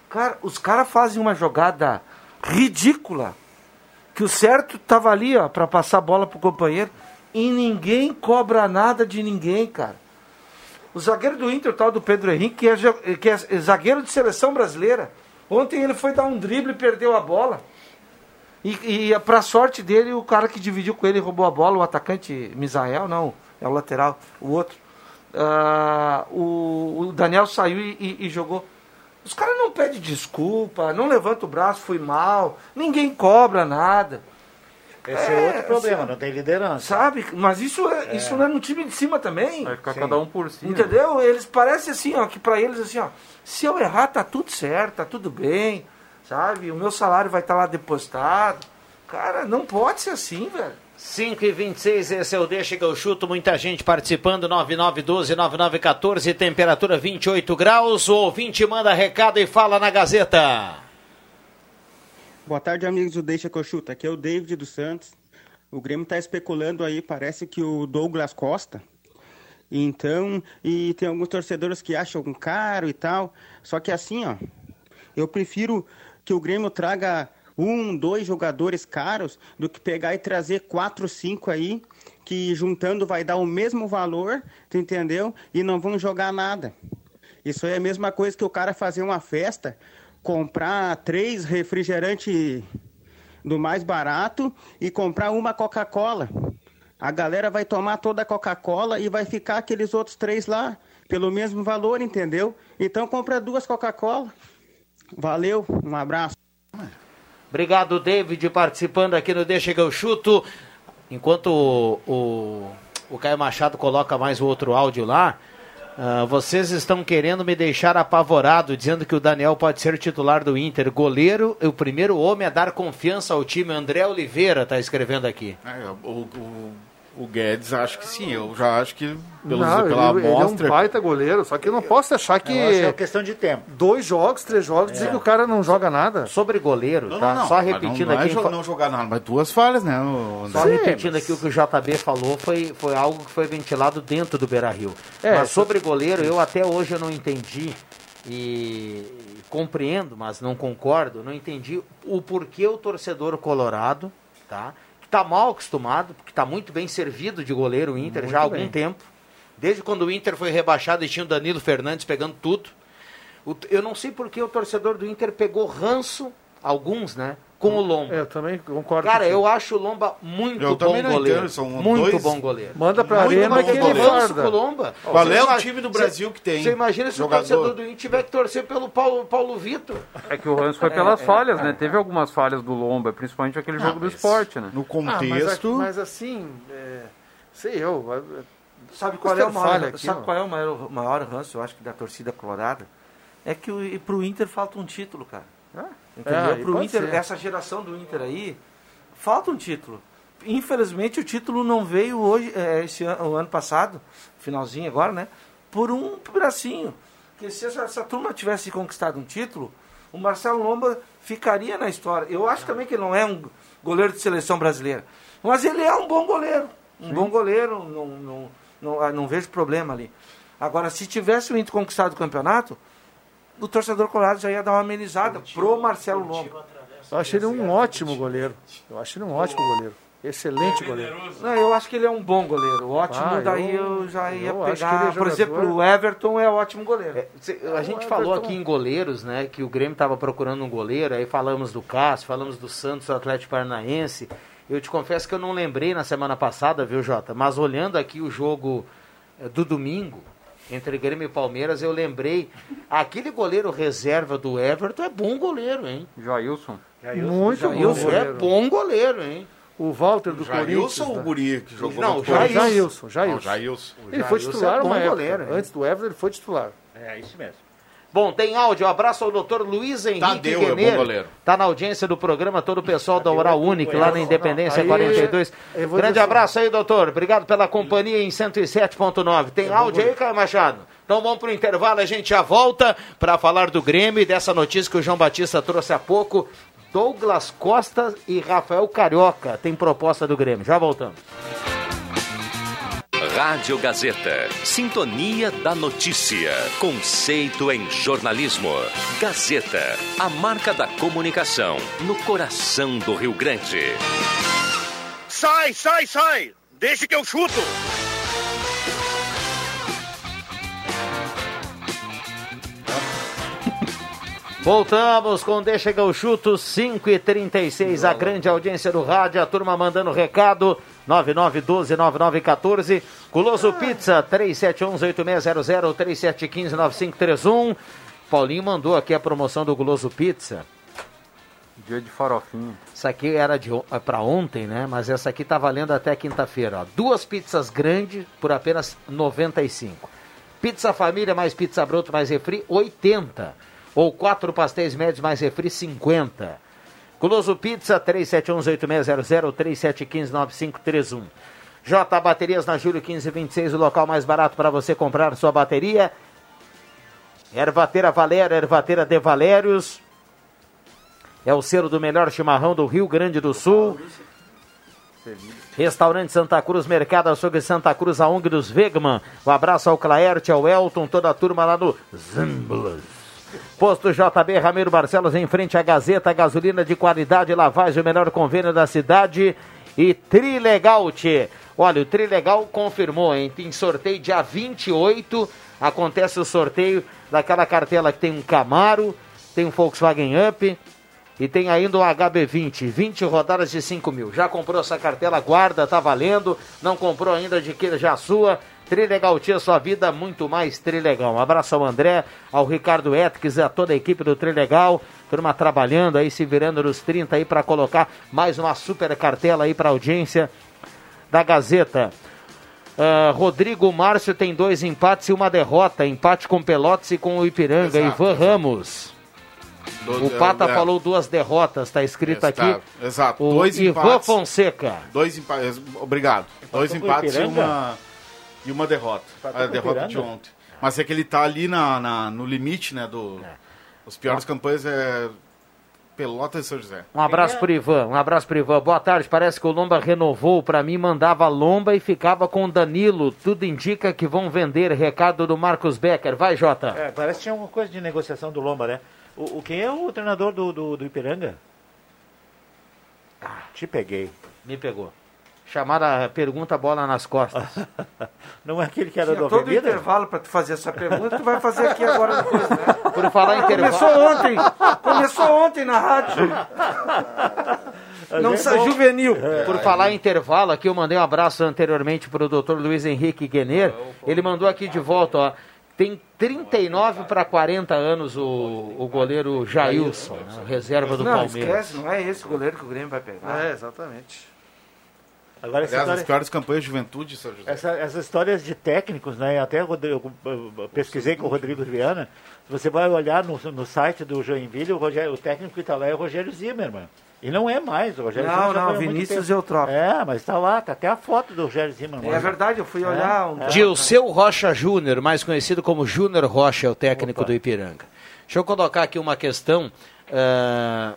S6: Cara, os caras fazem uma jogada ridícula, que o certo tava ali, ó, pra passar a bola pro companheiro, e ninguém cobra nada de ninguém, cara. O zagueiro do Inter, o tal do Pedro Henrique, que é, que é zagueiro de seleção brasileira. Ontem ele foi dar um drible e perdeu a bola. E, e para sorte dele, o cara que dividiu com ele roubou a bola, o atacante Misael, não, é o lateral, o outro. Ah, o, o Daniel saiu e, e- e jogou. Os caras não pedem desculpa, não levanta o braço, fui mal, ninguém cobra nada.
S8: Esse é, outro problema, não tem liderança.
S6: Sabe? Mas isso é, isso não é no time de cima também.
S5: Vai ficar cada um por si. né?
S6: Entendeu? Eles parecem assim, ó, que pra eles assim, ó, se eu errar tá tudo certo, tá tudo bem, sabe? O meu salário vai estar lá depositado. Cara, não pode ser assim, velho.
S3: 5 e 26, esse é o Deixa que eu chuto, muita gente participando, 9912-9914, temperatura 28 graus, o ouvinte manda recado e fala na Gazeta.
S12: Boa tarde, amigos do Deixa que eu chuto. Aqui é o David dos Santos. O Grêmio está especulando aí, parece que o Douglas Costa. Então, e tem alguns torcedores que acham caro e tal. Só que assim, ó, eu prefiro que o Grêmio traga um, dois jogadores caros do que pegar e trazer quatro, cinco aí, que juntando vai dar o mesmo valor, tu entendeu? E não vão jogar nada. Isso aí é a mesma coisa que o cara fazer uma festa, comprar três refrigerantes do mais barato e comprar uma Coca-Cola. A galera vai tomar toda a Coca-Cola e vai ficar aqueles outros três lá pelo mesmo valor, entendeu? Então compra duas Coca-Cola. Valeu, um abraço.
S3: Obrigado, David, participando aqui no Deixa que eu chuto. Enquanto o, o, o Caio Machado coloca mais o outro áudio lá, ah, vocês estão querendo me deixar apavorado, dizendo que o Daniel pode ser titular do Inter. Goleiro, o primeiro homem a dar confiança ao time. André Oliveira está escrevendo aqui.
S7: É, o, o, o Guedes acho que sim, eu já acho que pelos,
S10: Não,
S7: pela
S10: ele, ele é um
S7: amostra.
S10: baita goleiro, só que eu não posso achar que.
S8: Eu acho que é questão de tempo.
S10: Dois jogos, três jogos, dizer que o cara não joga nada.
S3: Sobre goleiro,
S7: Não,
S3: tá?
S7: não, não,
S3: Só
S7: mas
S3: repetindo
S7: não, não é
S3: aqui.
S7: jo- não jogar nada, mas duas falhas, né?
S3: Só repetindo aqui o que o JB falou, foi, foi algo que foi ventilado dentro do Beira Rio.
S10: É,
S3: mas sobre goleiro, eu até hoje eu não entendi e compreendo, mas não concordo, não entendi o porquê o torcedor colorado, tá? Que tá mal acostumado, porque tá muito bem servido de goleiro o Inter já há algum
S10: bem.
S3: tempo. Desde quando o Inter foi rebaixado e tinha o Danilo Fernandes pegando tudo. Eu não sei por que o torcedor do Inter pegou ranço, alguns, né? Com o Lomba.
S10: Eu também concordo.
S3: Cara, eu acho o Lomba muito
S7: Eu
S3: bom goleiro.
S7: entendo, são
S3: muito
S7: dois-
S3: bom goleiro.
S10: Manda pra
S7: Muito
S10: arena que ele farda.
S3: com o Lomba.
S7: Qual é o time do Brasil que tem
S3: Você imagina se
S7: jogador?
S3: o torcedor do Inter tiver que torcer pelo Paulo, Paulo Vitor?
S5: É que o Ramos foi pelas falhas, né? Teve algumas falhas do Lomba, principalmente aquele jogo do esporte, né?
S7: No
S10: Ah, mas,
S7: contexto.
S10: mas assim, é, sei eu. é,
S6: Sabe qual é o maior,
S10: falha aqui,
S6: sabe
S10: ó.
S6: qual é o maior, maior ranço, eu acho que da torcida colorada? É que o, pro Inter falta um título, cara. Entendeu?
S10: É,
S6: pro Inter,
S10: ser.
S6: essa geração do Inter aí, falta um título. Infelizmente o título não veio hoje, é, esse ano, o ano passado, finalzinho agora, né? Por um bracinho. Porque se essa, essa turma tivesse conquistado um título, o Marcelo Lomba ficaria na história. Eu acho também que ele não é um goleiro de seleção brasileira. Mas ele é um bom goleiro. Um bom goleiro, não, não, não, ah, não vejo problema ali. Agora, se tivesse o Inter conquistado o campeonato, o torcedor colorado já ia dar uma amenizada pro Marcelo Lomba.
S10: Eu acho ele um ótimo goleiro. Eu acho ele um ótimo goleiro. Excelente goleiro.
S6: Não, eu acho que ele é um bom goleiro. Ótimo,
S10: Ah,
S6: daí
S10: eu-
S6: eu, já ia
S10: eu ele
S6: pegar.
S10: é
S6: Por exemplo, o Everton é ótimo goleiro.
S3: A gente falou aqui em goleiros, né? Que o Grêmio estava procurando um goleiro, aí falamos do Cássio, falamos do Santos, do Atlético Paranaense. Eu te confesso que eu não lembrei na semana passada, viu, Jota? Mas olhando aqui o jogo eh, do domingo, entre Grêmio e Palmeiras, eu lembrei. Aquele goleiro reserva do Everton é bom goleiro, hein?
S5: Jailson.
S10: Muito bom
S3: Jailson é
S10: goleiro.
S3: bom goleiro, hein?
S10: O Walter do
S7: Jailson
S10: Corinthians.
S7: ou o
S10: né?
S7: Guri que jogou
S3: Não,
S7: no
S3: o
S7: Corinthians?
S10: Jailson, Jailson.
S7: Não, Jailson.
S10: Ele foi
S3: Jailson
S10: titular
S3: é bom
S10: uma época.
S3: goleiro?
S10: Antes do Everton, ele foi titular.
S8: É, isso mesmo.
S3: Bom, tem áudio. Abraço ao doutor Luiz Henrique
S7: Tadeu é bom goleiro.
S3: Tá na audiência do programa, todo o pessoal da Oral Unique, lá na Independência
S10: Aí,
S3: 42.
S10: eu vou
S3: Grande
S10: dizer
S3: abraço aí, doutor. Obrigado pela companhia em 107.9. Tem áudio aí, Caio Machado? Então vamos pro intervalo, a gente já volta para falar do Grêmio e dessa notícia que o João Batista trouxe há pouco. Douglas Costa e Rafael Carioca tem proposta do Grêmio. Já voltamos.
S13: Rádio Gazeta. Sintonia da notícia. Conceito em jornalismo. Gazeta. A marca da comunicação no coração do Rio Grande.
S2: Sai, sai, sai! Deixa que eu chuto!
S3: Voltamos com Deixa que eu chuto, 5 e 36 a grande audiência do rádio, a turma mandando recado, 9912-9914, Guloso Pizza, 3711-8600, 3715-9531, Paulinho mandou aqui a promoção do Guloso Pizza,
S5: Dia de farofinha.
S3: isso aqui era de é pra ontem, né, mas essa aqui tá valendo até quinta-feira, duas pizzas grandes por apenas 95, pizza família mais pizza broto mais refri, 80, ou quatro pastéis médios mais refri, 50. Guloso Pizza, 3711-8600, 3715-9531. J Baterias na Júlio 1526, o local mais barato para você comprar sua bateria. Ervateira Valério, Ervateira de Valérios. É o selo do melhor chimarrão do Rio Grande do Sul. Restaurante Santa Cruz, Mercado Açougue Santa Cruz, a ONG dos Vegman. Um abraço ao Claerte, ao Elton, toda a turma lá no Zamblas. Posto JB Ramiro Barcelos em frente à Gazeta, gasolina de qualidade, lavagem, o melhor convênio da cidade. E Trilegal, tchê. Olha, o Trilegal confirmou, hein? Tem sorteio dia 28. Acontece o sorteio daquela cartela que tem um Camaro, tem um Volkswagen Up e tem ainda um HB20. 20 rodadas de 5 mil. Já comprou essa cartela? Guarda, tá valendo. Não comprou ainda, que já a sua. Trilegal Tia, sua vida muito mais Trilegal. Um abraço ao André, ao Ricardo Etques, a toda a equipe do Trilegal. Turma trabalhando aí, se virando nos 30 aí para colocar mais uma super cartela aí para audiência da Gazeta. Ah, Rodrigo Márcio tem dois empates e uma derrota. Empate com Pelotas e com o Ipiranga.
S7: Exato,
S3: Ivan Ramos.
S7: Do-
S3: O Pata
S7: é,
S3: falou duas derrotas, está escrito aqui.
S7: Exato, exato.
S3: O
S7: Dois
S3: Ivan
S7: empates.
S3: Fonseca.
S7: Dois empates. Obrigado. Dois empates e uma, e uma derrota.
S3: Empatou
S7: A
S3: com o
S7: derrota de ontem. Mas é que ele tá ali na, na- no limite, né? Do, Os piores campanhas é Pelotas e São José.
S3: Um abraço pro Ivan, um abraço pro Ivan. Boa tarde, parece que o Lomba renovou para mim, mandava Lomba e ficava com o Danilo. Tudo indica que vão vender. Recado do Marcos Becker. Vai, Jota.
S8: É, parece que tinha alguma coisa de negociação do Lomba, né? O, o- quem é o treinador do, do, do Ipiranga? Ah, te peguei.
S3: Me pegou. Chamaram a pergunta bola nas costas.
S8: Não é aquele que era
S6: Tinha
S8: do
S6: todo intervalo para tu fazer essa pergunta, tu vai fazer aqui agora depois, né?
S3: Por falar em intervalo.
S6: Começou ontem, começou ontem na rádio. Não sa juvenil.
S3: Por falar em intervalo, aqui eu mandei um abraço anteriormente para o doutor Luiz Henrique Guener. Ele mandou aqui de volta, ó. Tem 39 para 40 anos o, o goleiro Jailson, né, o reserva do
S6: não,
S3: Palmeiras.
S6: esquece, não é esse goleiro que o Grêmio vai pegar.
S10: É, exatamente.
S8: Agora,
S7: Aliás, as
S8: história,
S7: piores campanhas de juventude, São José.
S8: essa- essas histórias de técnicos, né? Até Rodrigo- eu, eu pesquisei com o Rodrigo Viana. Se você vai olhar no, no site do Joinville, o, Rogério, o técnico que está lá é o Rogério Zimmermann. E não é mais, o Rogério
S6: Não, não, Vinícius
S8: tempo.
S6: Eutrópio.
S8: É, mas está lá, tá até a foto do Rogério Zimmermann.
S6: É verdade, eu fui olhar um
S3: Gilceu Rocha Júnior, mais conhecido como Júnior Rocha, é o técnico do Ipiranga. Deixa eu colocar aqui uma questão. ah,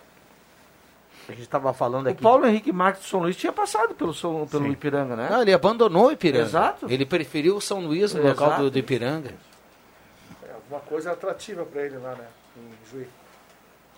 S3: a gente estava falando
S6: O
S3: aqui.
S6: Paulo Henrique Marques do São Luís tinha passado pelo, São- pelo Ipiranga, né?
S3: Não, ele abandonou o Ipiranga.
S6: Exato.
S3: Ele preferiu o São Luís no local
S6: Exato.
S3: do, do Ipiranga.
S10: É alguma coisa atrativa para ele lá, né? Em Juiz.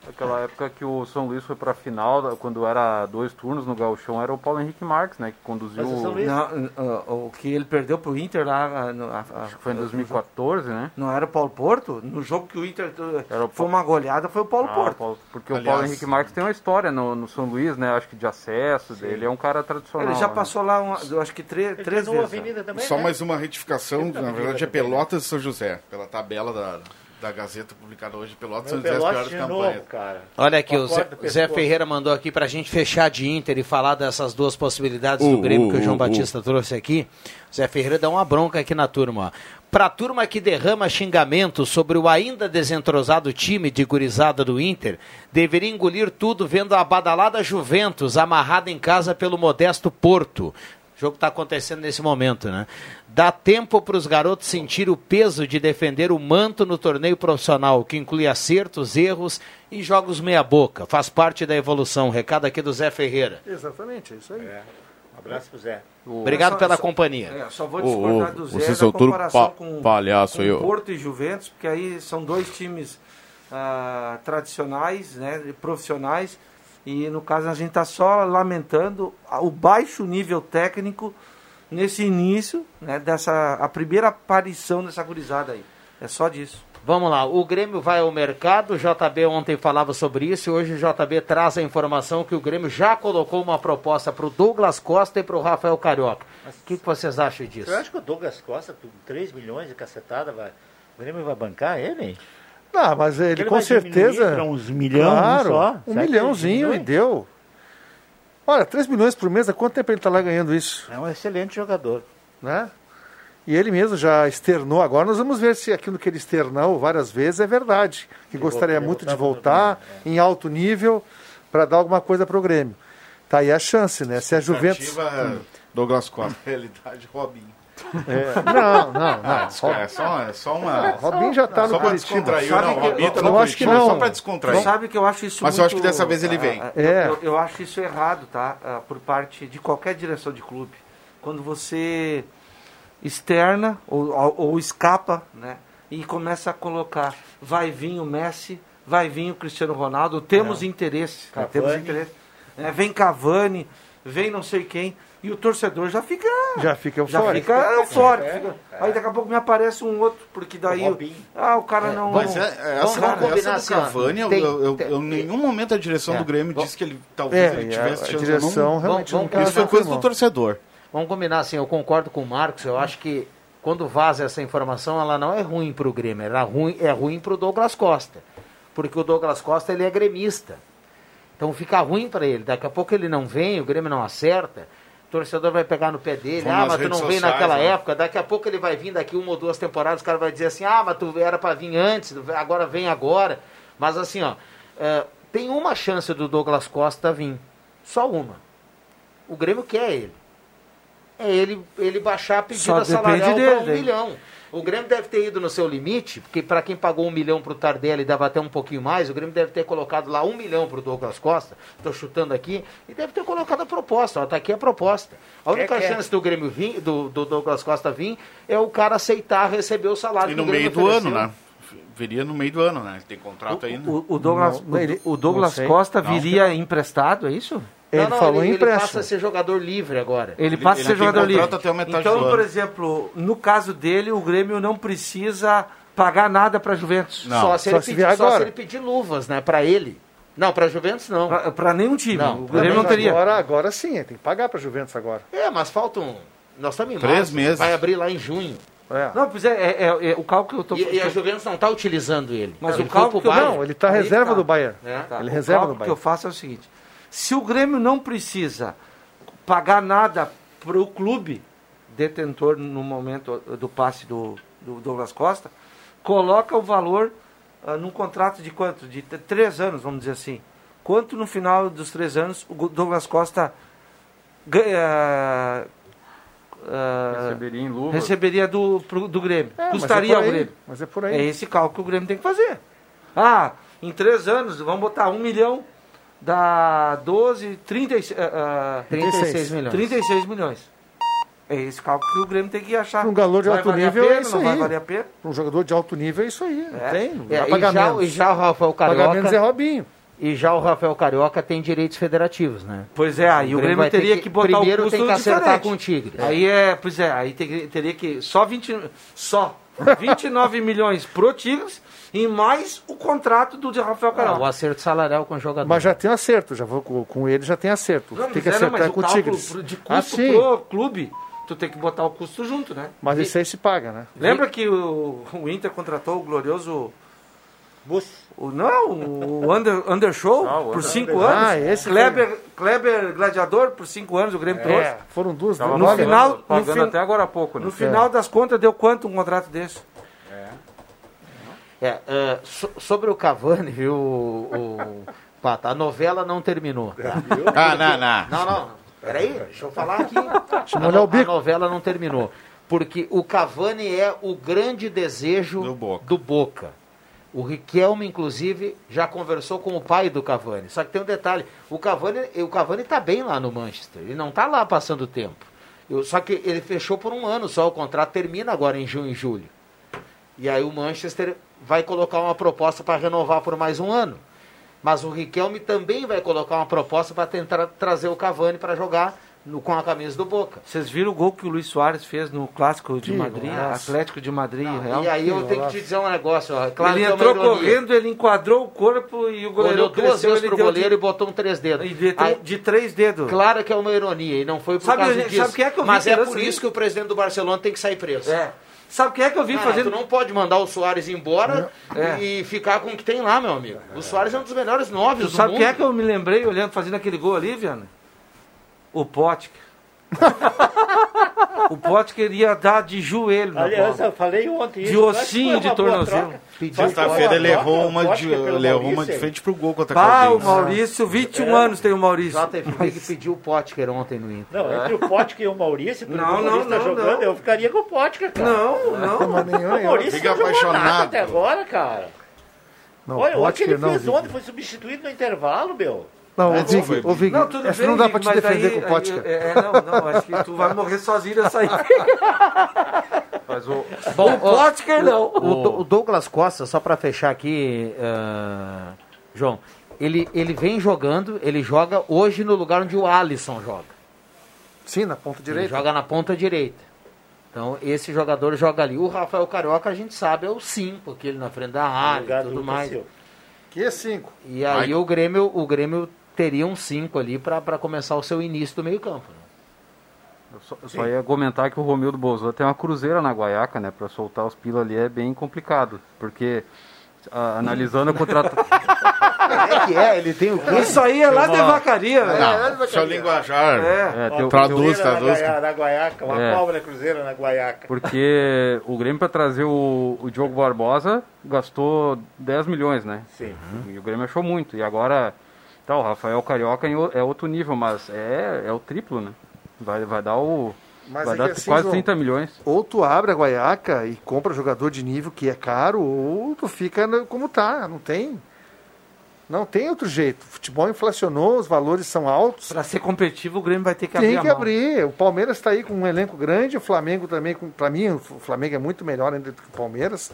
S5: Aquela época que o São Luís foi pra final, quando era dois turnos no Gauchão, era o Paulo Henrique Marques, né? Que conduziu.
S6: Não, o, o que ele perdeu pro Inter lá. no- a- a-
S5: Acho que foi em 2014, né?
S6: Não era o Paulo Porto? No jogo que o Inter
S5: Era o
S6: foi uma goleada, foi o Paulo
S5: Ah,
S6: Porto.
S5: Paulo- porque o
S6: Aliás,
S5: Paulo Henrique Marques tem uma história no, no São Luís, né? Acho que de acesso dele. É um cara tradicional.
S6: Ele já
S5: né?
S6: passou lá, uma, eu acho que três, três vezes.
S8: né?
S7: Só mais uma retificação, na verdade é Pelotas e São José, pela tabela da, da Gazeta publicada hoje, Pelotas e São José piores
S8: de
S7: campanhas.
S8: novo, cara.
S3: Olha aqui, o Zé,
S8: do
S3: Zé. Ferreira mandou aqui pra gente fechar de Inter e falar dessas duas possibilidades do
S14: Uh,
S3: Grêmio
S14: uh,
S3: que o João
S14: uh,
S3: Batista trouxe aqui. O Zé Ferreira dá uma bronca aqui na turma. ó. Pra turma que derrama xingamentos sobre o ainda desentrosado time de gurizada do Inter, deveria engolir tudo vendo a badalada Juventus amarrada em casa pelo modesto Porto. O jogo está acontecendo nesse momento, né? Dá tempo para os garotos sentir o peso de defender o manto no torneio profissional, que inclui acertos, erros e jogos meia-boca. Faz parte da evolução. Recado aqui do Zé Ferreira.
S10: Exatamente, é isso aí.
S8: Um abraço pro Zé.
S3: Obrigado
S6: Só-
S3: pela
S6: só-
S3: companhia.
S6: é, só vou discordar
S14: ô,
S6: do Zé
S14: são tudo
S6: comparação
S14: pa-
S6: com,
S14: palhaço
S6: com
S14: ó.
S6: Porto e Juventus, porque aí são dois times ah, tradicionais, né, profissionais, e no caso a gente está só lamentando o baixo nível técnico nesse início, né, dessa a primeira aparição dessa gurizada aí. É só disso.
S3: Vamos lá, o Grêmio vai ao mercado, o JB ontem falava sobre isso e hoje o JB traz a informação que o Grêmio já colocou uma proposta para o Douglas Costa e para o Rafael Carioca. O que, que vocês acham disso?
S8: Eu acho que o Douglas Costa, com 3 milhões de cacetada, vai, o Grêmio vai bancar ele?
S10: Não, mas ele,
S8: Ele
S10: com certeza.
S8: pra uns milhão,
S10: claro,
S8: um só?
S10: Um
S8: Será
S10: milhãozinho e deu. Olha, 3 milhões por mês, há quanto tempo ele está lá ganhando isso?
S8: É um excelente jogador.
S10: Né? E ele mesmo já externou. Agora nós vamos ver se aquilo que ele externou várias vezes é verdade. Que
S8: Ele
S10: gostaria muito de voltar em alto nível para dar alguma coisa para o Grêmio. Tá aí a chance, né? Se a Juventus.
S7: Expectativa, Douglas Costa. Realidade, Robinho.
S10: É, não, não, não.
S7: É só, é só, é só uma.
S10: Robinho já tá no
S7: Só pra
S10: Curitiba.
S7: descontrair.
S10: Sabe
S7: Não,
S10: que-
S7: Robinho tá
S10: eu
S7: no
S10: acho que não.
S7: Só pra descontrair.
S6: Sabe que eu acho isso
S7: Mas eu acho que
S6: muito,
S7: dessa vez ele vem.
S6: ah, ah,
S10: É.
S6: Eu, eu acho isso errado, tá? Ah, por parte de qualquer direção de clube. Quando você externa ou, ou- ou escapa, né? E começa a colocar, vai vir o Messi, vai vir o Cristiano Ronaldo, temos interesse, né? temos interesse. né? Vem Cavani, vem não sei quem, e o torcedor já fica
S10: Já fica
S6: já
S10: eufórico.
S6: fica eufórico.
S8: É,
S6: fica- Aí daqui a pouco me aparece um outro, porque daí
S8: O
S6: ah, o cara não
S7: Mas
S6: não-
S7: é, é, essa,
S6: Cara,
S7: essa
S3: combinar
S7: do
S3: assim,
S7: Cavani, eu,
S3: tem-
S7: eu, eu-
S3: tem-
S7: eu- em nenhum momento a direção
S3: É.
S7: do Grêmio
S3: Bom,
S7: disse que ele talvez
S10: É,
S7: ele
S10: a,
S7: tivesse
S10: a direção
S7: Não-
S10: realmente
S3: vamos-
S10: não
S7: Isso foi coisa do
S10: confirmou.
S7: torcedor.
S3: Vamos combinar assim, eu concordo com o Marcos, eu acho que quando vaza essa informação, ela não é ruim para o Grêmio, ela é ruim, é ruim para o Douglas Costa. Porque o Douglas Costa ele é gremista. Então fica ruim para ele. Daqui a pouco ele não vem, o Grêmio não acerta, torcedor vai pegar no pé dele,
S7: Vão
S3: ah, mas tu não veio
S7: sociais,
S3: naquela
S7: né?
S3: época, daqui a pouco ele vai vir daqui uma ou duas temporadas, o cara vai dizer assim, ah, mas tu era para vir antes, agora vem agora. Mas assim, ó, eh, tem uma chance do Douglas Costa vir. Só uma. O Grêmio quer ele é ele, ele baixar a pedida salarial
S6: dele,
S3: para um
S6: né?
S3: milhão. O Grêmio deve ter ido no seu limite, porque para quem pagou um milhão para o Tardelli dava até um pouquinho mais, o Grêmio deve ter colocado lá um milhão para o Douglas Costa, estou chutando aqui, e deve ter colocado a proposta, está aqui a proposta. A única
S8: quer.
S3: chance do Grêmio vir, do, do Douglas Costa vir, é o cara aceitar receber o salário
S7: E
S3: que
S7: no
S3: o Grêmio
S7: meio do ano, né? Viria no meio do ano, né? Ele tem contrato ainda.
S6: O, o Douglas,
S10: Não, ele-
S6: o, o Douglas
S10: não.
S6: Costa
S7: Não.
S6: viria emprestado, é isso?
S10: Ele
S3: Não, não,
S10: falou
S3: ele,
S10: em
S3: ele passa
S10: empréstimo.
S3: a ser jogador livre agora.
S6: Ele,
S7: Ele-
S6: passa a
S7: ele
S6: ser jogador livre. então, por exemplo, no caso dele, o Grêmio não precisa pagar nada para a Juventus.
S7: Não,
S3: só, se
S10: só
S3: ele
S10: se
S3: pedir, só se ele pedir luvas, né, para ele. Não, para Juventus não.
S6: Para nenhum time.
S3: Não,
S6: o Grêmio não teria.
S10: Agora, agora sim, tem que pagar para a Juventus agora.
S3: É, mas faltam. Nós estamos em
S7: Três
S3: março,
S7: meses.
S3: Vai abrir lá em junho.
S10: É.
S6: Não, pois é, é, é- é o cálculo que eu tô
S3: E, e a Juventus não está utilizando ele.
S6: Mas
S3: ele
S6: o cálculo que eu-.
S10: Não, ele está reserva
S6: tá.
S10: do Bayern.
S3: É.
S6: Tá,
S10: Ele
S6: o
S10: reserva do
S6: que
S10: Bayern.
S6: eu faço é o seguinte: se o Grêmio não precisa pagar nada para o clube detentor no momento do passe do, do Douglas Costa, coloca o valor ah, num contrato de quanto? De três anos, vamos dizer assim. Quanto no final dos três anos o Douglas Costa ah,
S5: Receberia em luvas.
S6: receberia do, pro- do Grêmio?
S10: É, mas
S6: Custaria
S10: é
S6: ao Grêmio?
S10: Mas é por
S6: É
S10: aí.
S6: esse cálculo que o Grêmio tem que fazer. Ah, em três anos, vamos botar um milhão, dá 12, 30, ah, ah,
S3: 36 milhões.
S6: 36 milhões. É esse cálculo que o Grêmio tem que achar.
S10: Um galão de
S6: Vai
S10: alto nível
S6: pena,
S10: é isso
S6: não
S10: aí.
S6: vai valer a pena?
S10: Um jogador de alto nível é isso aí. Não tem. Não
S3: É, e, já,
S10: menos.
S3: e já o Rafael Carioca.
S10: Pagar menos é Robinho.
S3: E já o Rafael Carioca tem direitos federativos, né?
S6: Pois é, aí o Grêmio
S3: vai ter
S6: teria que, botar
S3: primeiro
S6: o custo
S3: tem que acertar
S6: diferente.
S3: com o Tigre.
S6: Aí é, pois é, aí tem- teria que só 20, só 29 milhões pro Tigres e mais o contrato do Rafael
S3: Ah,
S6: Carioca.
S3: o acerto salarial com o jogador.
S10: Mas já tem acerto, já vou com, com ele, já tem acerto.
S6: Não,
S10: tem que
S6: é, não,
S10: acertar
S6: mas
S10: com o
S6: cálculo
S10: Tigres.
S6: pro- de
S10: Ah,
S6: custo
S10: sim.
S6: pro clube, tu tem que botar o custo junto, né?
S10: Mas isso aí se paga, né?
S6: Lembra que o, o Inter contratou o glorioso. O, não, o Under, Undershow
S10: Ah, o
S6: por
S10: Under-
S6: cinco
S10: Under-
S6: anos.
S10: Ah, esse
S6: Kleber, Kleber Gladiador por cinco anos, o Grêmio
S10: É,
S6: trouxe.
S10: foram duas.
S6: No final, no,
S5: pagando
S6: fin-
S5: até agora há pouco, né?
S6: no final das contas, deu quanto um contrato desse?
S3: É, é, so- sobre o Cavani, viu, o, o- Pata, a novela não terminou.
S7: Ah, não, não.
S3: Não, não. Peraí, deixa eu falar aqui.
S10: Deixa eu
S3: A, no- a novela não terminou. Porque o Cavani é o grande desejo do Boca. O Riquelme, inclusive, já conversou com o pai do Cavani. Só que tem um detalhe: o Cavani o Cavani está bem lá no Manchester. Ele não está lá passando tempo. Eu- só que ele fechou por um ano só. O contrato termina agora em junho e julho. E aí o Manchester vai colocar uma proposta para renovar por mais um ano. Mas o Riquelme também vai colocar uma proposta para tentar trazer o Cavani para jogar no- com a camisa do Boca.
S6: Vocês viram o gol que o Luiz Soares fez no Clássico de
S3: Que
S6: Madrid,
S3: golaço.
S6: Atlético de Madrid e Real?
S3: E aí eu tenho que te dizer um negócio, ó. Claro
S6: ele
S3: que é uma
S6: entrou correndo, ele enquadrou o corpo e o goleiro
S3: Olhou duas
S6: cresceu,
S3: vezes pro goleiro
S6: de-
S3: e botou um três dedos.
S6: E de,
S3: Aí-
S6: de três dedos.
S3: Claro que é uma ironia e não foi por
S6: Sabe-
S3: causa
S6: sabe
S3: disso.
S6: quem é que eu vi
S3: Mas é por
S6: isso
S3: isso que o presidente do Barcelona tem que sair preso.
S6: É. Sabe quem é que eu vi fazendo...
S3: Tu não pode mandar o Soares embora
S6: É.
S3: e ficar com o que tem lá, meu amigo. O Soares é um dos melhores nove do
S6: sabe
S3: mundo.
S6: quem é que eu me lembrei olhando, fazendo aquele gol ali, Viana? O Potker. o Potker ia dar de joelho na
S8: Aliás,
S6: bola.
S8: eu falei ontem
S6: De
S8: que
S6: ossinho de tornozelo.
S7: Sexta-feira ele errou uma de,
S8: pelo
S7: ele errou uma de frente pro gol contra a
S6: Pá, o. Maurício, 21 anos tem o Maurício.
S3: JF que pediu o Potker ontem no Inter.
S8: Não, entre o Potker e o Maurício, porque
S6: Não,
S8: o Maurício
S6: não,
S8: tá
S6: não,
S8: jogando,
S6: não.
S8: eu ficaria com o Potker, cara.
S6: Não, não.
S8: O. Maurício
S7: Fica
S8: não jogou nada
S7: apaixonado.
S8: até agora, cara.
S10: Não,
S8: Olha, o que ele
S10: não,
S8: fez ontem, foi substituído no intervalo, meu.
S10: Não, o Vig,
S7: foi-
S10: o Vig,
S6: Não, tudo bem,
S10: não dá pra te defender
S6: aí-
S10: com o Potker.
S6: aí- É, não, não, acho que tu vai morrer sozinho nessa aí.
S5: Mas o,
S3: Bom,
S6: o Potker não.
S3: O, o Douglas Costa, só para fechar aqui, ah, João, ele, ele vem jogando, ele joga hoje no lugar onde o Alisson joga.
S10: Sim, na ponta
S3: Ele
S10: direita.
S3: joga na ponta direita. Então, esse jogador joga ali. O Rafael Carioca, a gente sabe, é o 5, aquele na frente da área e
S8: do
S3: tudo mais.
S10: Que é cinco.
S3: E aí o Grêmio, o Grêmio teria um 5 ali para começar o seu início do meio campo. né?
S5: Eu só, eu só ia comentar que o Romildo Bolzan tem uma cruzeira na Guaiaca, né? Pra soltar os pila ali é bem complicado. Porque, ah, analisando a contratação.
S3: É que é, ele tem o quê?
S6: Isso aí é lá de vacaria, velho.
S7: Não, isso é o linguajar.
S5: É, o-
S7: Traduz,
S8: na
S7: traduz.
S8: Guaiaca, na Guaiaca, uma
S5: É.
S8: cobra cruzeira na Guaiaca.
S5: Porque o Grêmio para trazer o, o Diogo Barbosa gastou 10 milhões, né?
S8: Sim.
S5: E o Grêmio achou muito. E agora, tá, o Rafael Carioca o- é outro nível, mas é, é o triplo, né? Vai, vai dar o.
S10: Mas
S5: vai
S10: é
S5: dar
S10: assim,
S5: quase
S10: João,
S5: 30 milhões.
S10: Ou tu abre a guaiaca e compra jogador de nível que é caro, ou tu fica no- como tá. Não tem. Não tem outro jeito. O futebol inflacionou, os valores são altos.
S6: Pra ser competitivo, o Grêmio vai ter que abrir
S10: Tem
S6: a
S10: que
S6: mão.
S10: abrir. O Palmeiras está aí com um elenco grande, o Flamengo também, com- pra mim, o Flamengo é muito melhor ainda do que o Palmeiras.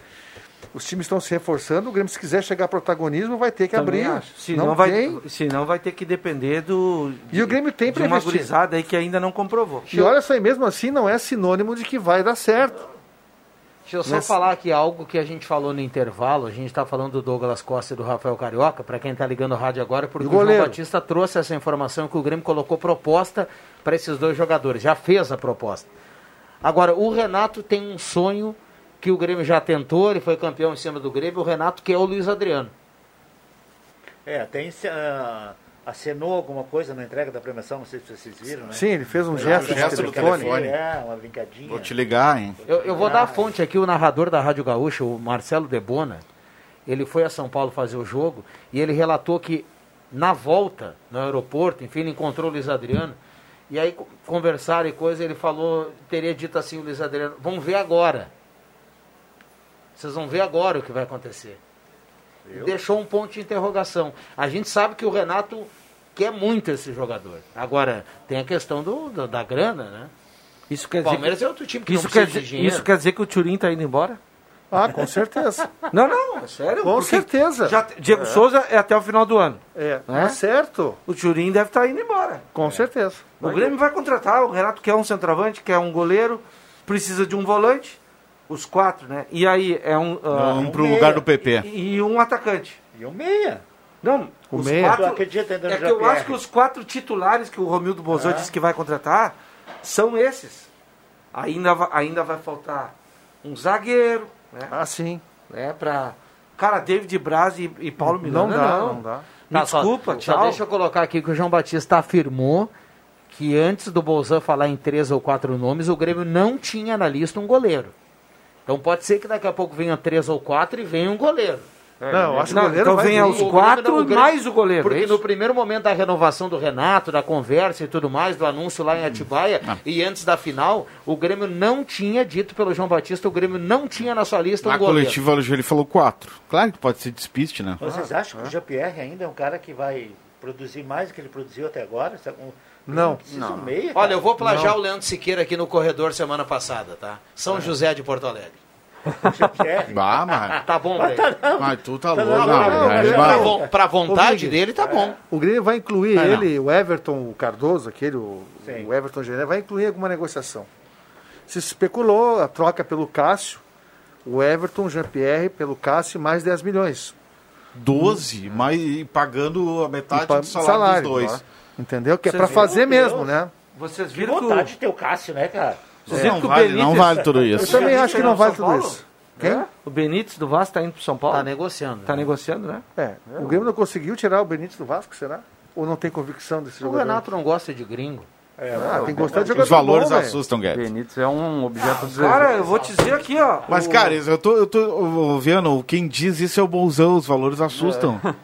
S10: Os times estão se reforçando, o Grêmio, se quiser chegar a protagonismo, vai ter que
S6: Também
S10: abrir.
S6: acho. Se
S10: não,
S6: não, vai,
S10: tem.
S6: se não vai ter que depender do.
S10: E o Grêmio tem
S6: uma
S10: investir.
S6: gurizada aí que ainda não comprovou.
S10: E olha só, mesmo assim não é sinônimo de que vai dar certo.
S3: Deixa eu só
S10: Nessa-
S3: falar aqui algo que a gente falou no intervalo. A gente está falando do Douglas Costa e do Rafael Carioca, para quem está ligando o rádio agora, porque
S10: E
S3: o,
S10: o
S3: João? Batista trouxe essa informação que o Grêmio colocou proposta para esses dois jogadores. Já fez a proposta. Agora, o Renato tem um sonho que o Grêmio já tentou, ele foi campeão em cima do Grêmio, o Renato que é o Luiz Adriano.
S8: É, tem uh, acenou alguma coisa na entrega da premiação, não sei se vocês viram, né?
S10: Sim, ele fez um
S8: Foi
S10: gesto de
S8: gesto
S10: telefone.
S8: É, uma brincadinha.
S7: Vou te ligar, hein?
S3: Eu, eu vou dar a fonte aqui, o narrador da Rádio Gaúcha, o Marcelo Debona, ele foi a São Paulo fazer o jogo e ele relatou que na volta, no aeroporto, enfim, ele encontrou o Luiz Adriano e aí co- conversaram e coisa, ele falou, teria dito assim o Luiz Adriano, vamos ver agora. Vocês vão ver agora o que vai acontecer. Deixou um ponto de interrogação. A gente sabe que o Renato quer muito esse jogador. Agora, tem a questão do, do- da grana, né?
S6: Isso quer
S3: O Palmeiras é outro time que
S6: isso
S3: não
S6: quer dizer,
S3: dinheiro.
S6: Isso quer dizer que o Turim tá indo embora?
S10: Ah, com certeza.
S6: Não, não, é sério.
S10: Com certeza.
S6: Já, Diego
S10: É.
S6: Souza é até o final do ano.
S10: É,
S6: Né?
S10: tá certo.
S6: O Turim deve estar indo embora.
S10: Com certeza.
S6: O Grêmio vai contratar, o Renato quer um centroavante, quer um goleiro, precisa de um volante, os quatro, né? E aí é um... ah,
S7: Um pro lugar do PP.
S6: E, e um atacante.
S8: E o meia.
S6: Não,
S10: O
S6: os
S10: meia.
S6: quatro...
S8: Acredita
S6: É que eu acho que os quatro titulares que o Romildo Bozan
S8: É.
S6: disse que vai contratar são esses. Ainda, ainda vai faltar um zagueiro, né?
S10: Ah, sim.
S6: né pra... Cara, David Braz e, e Paulo
S10: Não
S6: Miranda,
S10: dá,
S6: não.
S10: não dá.
S6: Me
S3: Tá, só-
S6: desculpa,
S3: só
S6: tchau.
S3: deixa eu colocar aqui que o João Batista afirmou que antes do Bolzan falar em três ou quatro nomes, o Grêmio não tinha na lista um goleiro. Então pode ser que daqui a pouco venha três ou quatro e venha um goleiro.
S10: Não, eu acho que
S6: Não,
S10: o goleiro
S6: então
S10: vai
S6: venha os quatro
S3: o
S6: mais o goleiro.
S3: Porque
S6: é
S3: no primeiro momento da renovação do Renato, da conversa e tudo mais, do anúncio lá em Atibaia, e antes da final, o Grêmio não tinha, dito pelo João Batista, o Grêmio não tinha na sua lista um
S7: Na
S3: goleiro.
S7: coletiva ele falou quatro. Claro que pode ser despiste, né?
S8: Vocês acham que o Jean-Pierre ainda é um cara que vai produzir mais do que ele produziu até agora? É um-
S10: Não.
S8: Um meia,
S3: Olha, eu vou plagiar
S10: Não.
S3: o Leandro Siqueira aqui no corredor semana passada, tá? São José de Porto Alegre.
S8: Jean-Pierre.
S7: Bah, mas,
S3: Tá bom, velho.
S7: mas tu tá
S8: Tá
S7: louco.
S8: não,
S7: Não,
S8: não,
S7: mas-
S8: não,
S3: Pra,
S7: mas-
S3: vo- pra vontade
S10: Vig,
S3: dele, tá bom.
S10: O Grêmio vai incluir
S7: Ah, não.
S10: ele, o Everton, o Cardoso, aquele, o,
S8: Sim.
S10: o Everton Gené, vai incluir alguma negociação. Se especulou a troca pelo Cássio, o Everton, Jean-Pierre, pelo Cássio, mais 10 milhões.
S7: 12, mas e pagando a metade
S10: E pa-
S7: do salário, dos dois.
S10: ó. Entendeu? Que é
S6: Vocês
S10: pra
S6: viram?
S10: fazer mesmo, né?
S6: Vocês
S8: Que
S6: viram que o...
S8: vontade de ter o Cássio, né, cara?
S6: Vocês
S7: É, não,
S6: que o
S7: vale,
S6: Benítez...
S7: não vale tudo
S10: Eu
S7: isso.
S10: também
S6: Já
S10: acho que não vale tudo isso. Quem?
S6: O Benítez do Vasco tá indo pro São Paulo?
S3: Tá negociando.
S6: Tá negociando, né?
S10: É, o Grêmio não conseguiu tirar o Benítez do Vasco, será? Ou não tem convicção desse
S3: O
S10: jogador?
S3: Renato não gosta de gringo.
S10: Ah, tem que gostar de jogador
S7: Os valores
S10: bom,
S7: assustam, Guedes.
S5: Benítez é um objeto de
S6: Cara, eu vou te dizer aqui, ó.
S7: Mas,
S6: o-
S7: cara, eu tô, eu tô eu- vendo, quem diz isso é o Bolzão, os valores assustam. Isso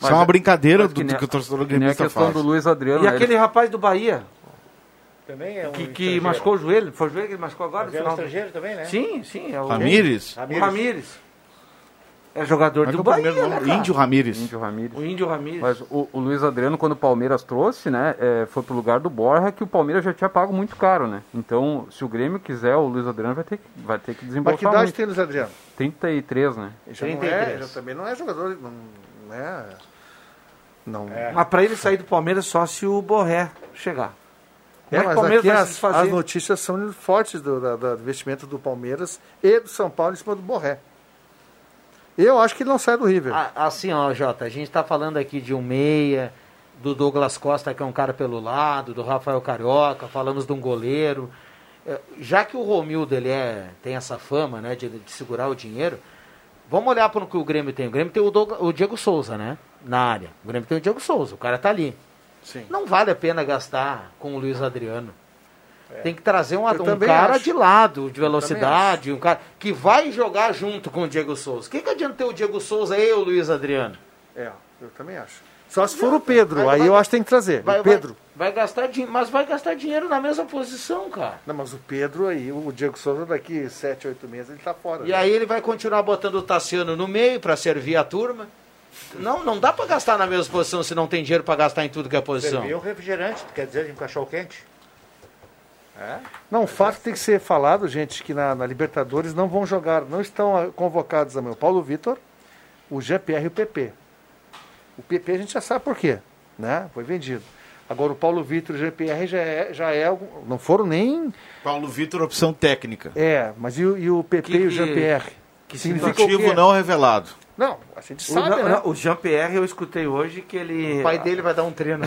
S5: Mas
S7: é uma
S5: é-
S7: brincadeira do
S5: que
S7: que,
S5: nem-
S7: o torcedor
S5: Que
S7: gremista
S5: questão
S7: faz.
S5: do Luiz Adriano.
S6: E
S5: né?
S6: aquele rapaz do Bahia,
S8: Também é um
S6: que, que machucou o joelho. Foi o joelho que ele machucou agora?
S8: Mas é um estrangeiro também, né?
S6: Sim, sim. É o
S7: Ramires?
S6: O Ramires. É jogador
S7: Mas
S6: do
S7: é o
S6: Bahia, né?
S7: Índio Ramires.
S5: Índio Ramírez.
S6: O Índio Ramires.
S5: Mas o, o Luiz Adriano, quando o Palmeiras trouxe, né, é, foi pro lugar do Borja, que o Palmeiras já tinha pago muito caro, né? Então, se o Grêmio quiser, o Luiz Adriano vai ter que, vai ter que
S10: Mas que
S5: desembolsar
S10: idade
S5: muito.
S10: tem o Luiz Adriano?
S5: 33, né?
S10: Ele já não é,
S3: 33.
S10: já também não é jogador, não, não é...
S6: Mas pra ele sair do Palmeiras só se o Borré chegar.
S10: É,
S6: Como é
S10: mas aqui as, as notícias são fortes do, da, do investimento do Palmeiras e do São Paulo em cima do Borré. Eu acho que ele não sai do River.
S3: Ah, Assim, ó, Jota, a gente tá falando aqui de um meia, do Douglas Costa, que é um cara pelo lado, do Rafael Carioca, falamos de um goleiro. É, Já que o Romildo ele é, tem essa fama né, de, de segurar o dinheiro, vamos olhar para o que o Grêmio tem. O Grêmio tem o, Douglas- o Diego Souza, né? Na área. O Grêmio tem o Diego Souza, o cara tá ali.
S10: Sim.
S3: Não vale a pena gastar com o Luiz Adriano. Tem que trazer um, um cara
S10: acho.
S3: de lado, de velocidade, um cara que vai jogar junto com o Diego Souza. O que, que adianta ter o Diego Souza e o Luiz Adriano?
S10: É, eu também acho. Só se for o Pedro,
S3: Vai-
S10: aí
S3: vai-
S10: eu acho que tem que trazer.
S3: Vai,
S10: o Pedro.
S3: Vai, gastar dinheiro, mas vai gastar dinheiro na mesma posição, cara.
S10: Não, mas o Pedro aí, o Diego Souza daqui 7, 8 meses, ele tá fora.
S3: E aí ele vai continuar botando o Tassiano no meio para servir a turma. Não, não dá para gastar na mesma posição se não tem dinheiro para gastar em tudo que é posição.
S8: Serviu um refrigerante, quer dizer, um cachorro quente.
S10: Não, o fato tem que ser falado, gente, que na, na Libertadores não vão jogar, não estão ah, convocados amanhã o Paulo Vitor, o Jean-Pierre e o PP. O PP a gente já sabe por quê, né? Foi vendido. Agora o Paulo Vitor e o Jean-Pierre já é, já é não foram nem...
S7: Paulo Vitor, opção técnica.
S10: É, mas e, o- e o PP
S6: Que-
S10: e o Jean-Pierre?
S6: que
S10: significa o
S7: Motivo
S10: quê?
S7: não revelado.
S10: Não, a gente
S6: O,
S10: sabe,
S6: não,
S10: né?
S6: não, o Jean-Pierre eu escutei hoje que ele...
S3: O pai dele vai dar um treino.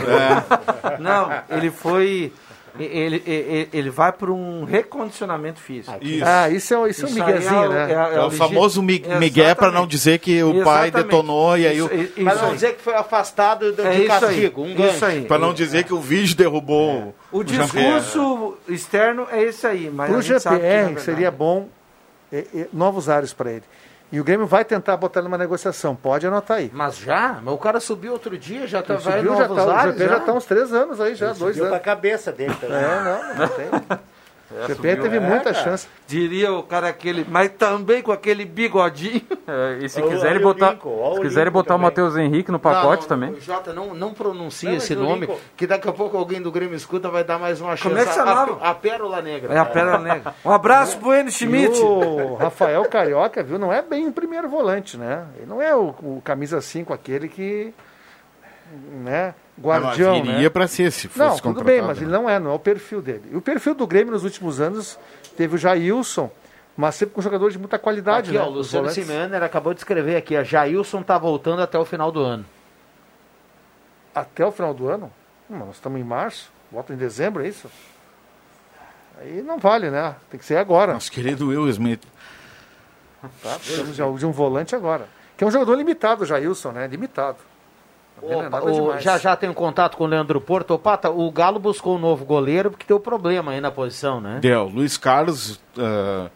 S6: Não, ele foi... Ele, ele, ele vai para um recondicionamento físico.
S7: Isso.
S10: Ah, isso é, isso é um
S6: Isso
S10: miguezinho,
S6: é o-
S10: né?
S6: é a-
S7: É o famoso migué para não dizer que o pai
S6: Exatamente.
S7: detonou e aí o...
S6: Isso- isso
S3: Para não dizer que foi afastado de,
S6: É
S3: de
S6: isso aí,
S3: castigo, um
S6: isso
S3: gancho.
S6: aí.
S7: Para não dizer que o vídeo derrubou
S6: O
S7: Jean-Pierre.
S6: discurso externo é esse aí, mas
S10: Para o GPR seria bom é, é, novos ares para ele. E o Grêmio vai tentar botar ele numa negociação. Pode anotar aí.
S3: Mas já? Mas o cara subiu outro dia, já tá
S10: Ele
S3: vai
S10: subiu, já tá, o
S3: ares,
S10: GPR já está uns três anos aí, já, dois
S8: Subiu para a
S10: anos.
S8: cabeça dele também.
S10: É, não, não tem. O GPR teve muita chance.
S6: Diria o cara aquele, mas também com aquele bigodinho.
S5: É, e se quiserem botar, se quiserem botar o Matheus Henrique no pacote
S3: Não,
S5: também.
S3: O Jota, não, não pronuncia
S6: Não,
S3: esse nome,
S6: Lincoln-
S3: que daqui a pouco alguém do Grêmio escuta vai dar mais uma chance.
S6: Como é que
S3: A-
S6: chamava?
S3: A, a Pérola Negra.
S6: É a Pérola Negra. Um abraço pro Enio Schmidt.
S10: O Rafael Carioca, viu, não é bem o primeiro volante, né? Ele não é o, o camisa 5 aquele que, né, guardião,
S7: mas
S10: né?
S7: iria pra ser, se fosse
S10: Não, tudo
S7: contratado,
S10: bem, mas
S7: né?
S10: ele não é, não é o perfil dele. E o perfil do Grêmio nos últimos anos teve o Jailson, mas sempre com jogadores de muita qualidade,
S3: Aqui,
S10: né?
S3: ó, o Luciano
S10: volantes.
S3: Simeone acabou de escrever aqui, a Jailson tá voltando até o final do ano.
S10: Até o final do ano? Hum, nós estamos em março, volta em dezembro, é isso? Aí não vale, né? Tem que ser agora.
S7: Nosso querido Will Smith.
S10: Tá? Precisamos de, um volante agora. Que é um jogador limitado, o Jailson, né? Limitado. É
S3: Opa, o- já já tem um contato com o Leandro Porto. Ô, Pata, o Galo buscou um novo goleiro porque deu problema aí na posição, né?
S7: Deu. Luiz Carlos ah,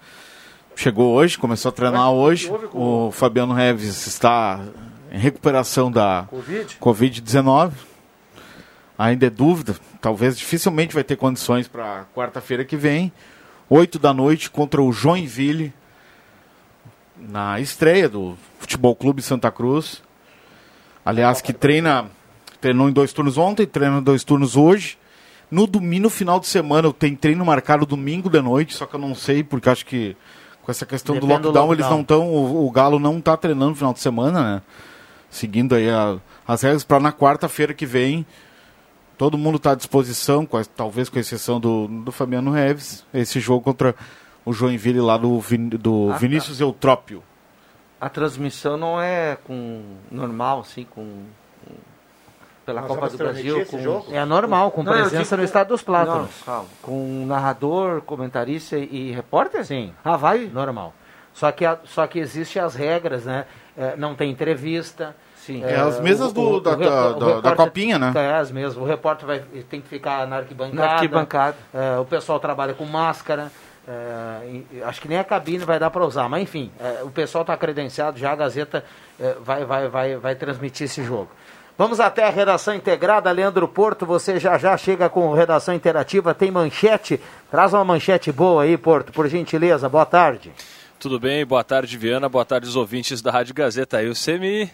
S7: chegou hoje, começou a treinar hoje. O Fabiano Reves está em recuperação da
S10: Covid?
S7: Covid-19. Ainda é dúvida. Talvez dificilmente vai ter condições para quarta-feira que vem. 8 da noite contra o Joinville. Na estreia do Futebol Clube Santa Cruz. Aliás, que treina. Treinou em dois turnos ontem, treina em dois turnos hoje. No domingo, no final de semana, eu tenho treino marcado domingo de noite, só que eu não sei, porque acho que com essa questão do
S3: Depende do
S7: lockdown, eles
S3: lockdown.
S7: não estão. O, o Galo não está treinando no final de semana, né? Seguindo aí a- as regras para na quarta-feira que vem. Todo mundo está à disposição, com a- talvez com exceção do, do Fabiano Reves. Esse jogo contra o Joinville lá do, Vin- do
S6: Ah, tá.
S7: Vinícius Eutrópio.
S6: A transmissão não é com normal, assim, com, com- pela
S8: Nós
S6: Copa do Brasil. Com...
S3: É normal, com
S6: Não,
S3: presença
S6: digo
S3: no
S6: com-
S3: estado dos plátanos.
S6: Não, calma. Com narrador, comentarista e, e repórter?
S3: Sim.
S6: Ah, vai?
S3: Normal. Só que, a- só que existem as regras, né? É, não tem entrevista.
S6: Sim.
S7: É, as mesmas do- da-
S3: repo-
S7: da-
S3: o
S7: da- da
S3: repórter-
S7: copinha, né?
S3: É, as mesmas. O repórter vai, tem que ficar na arquibancada.
S6: Na arquibancada.
S3: É, o pessoal trabalha com máscara. É, acho que nem a cabine vai dar para usar. Mas, enfim, é, o pessoal está credenciado, já a Gazeta é, vai, vai, vai, vai transmitir esse jogo. Vamos até a redação integrada. Leandro Porto, você já já chega com redação interativa. Tem manchete. Traz uma manchete boa aí, Porto, por gentileza. Boa tarde.
S14: Tudo bem? Boa tarde, Viana. Boa tarde, os ouvintes da Rádio Gazeta. Aí você me,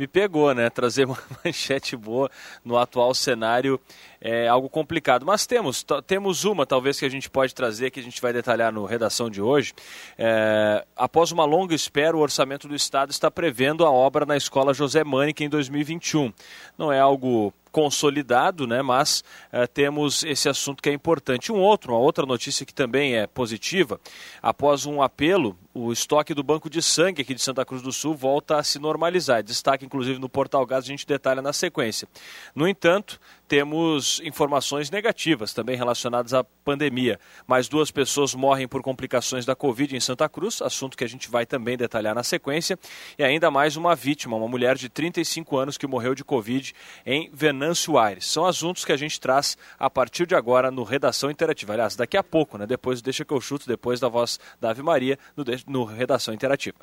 S14: me pegou, né? Trazer uma manchete boa no atual cenário é algo complicado. Mas temos, temos uma, talvez, que a gente pode trazer, que a gente vai detalhar no redação de hoje. É, após uma longa espera, o orçamento do Estado está prevendo a obra na Escola José Mânica em 2021. Não é algo consolidado, né? Mas eh, temos esse assunto que é importante. Um outro, uma outra notícia que também é positiva, após um apelo, o estoque do banco de sangue aqui de Santa Cruz do Sul volta a se normalizar. Destaque, inclusive, no Portal Gás, a gente detalha na sequência. No entanto, temos informações negativas também relacionadas à pandemia. Mais duas pessoas morrem por complicações da Covid em Santa Cruz, assunto que a gente vai também detalhar na sequência. E ainda mais uma vítima, uma mulher de 35 anos que morreu de Covid em Venâncio Aires. São assuntos que a gente traz a partir de agora no Redação Interativa. Aliás, daqui a pouco, né? Depois Deixa que eu chuto, depois da voz da Ave Maria, no, no Redação Interativa.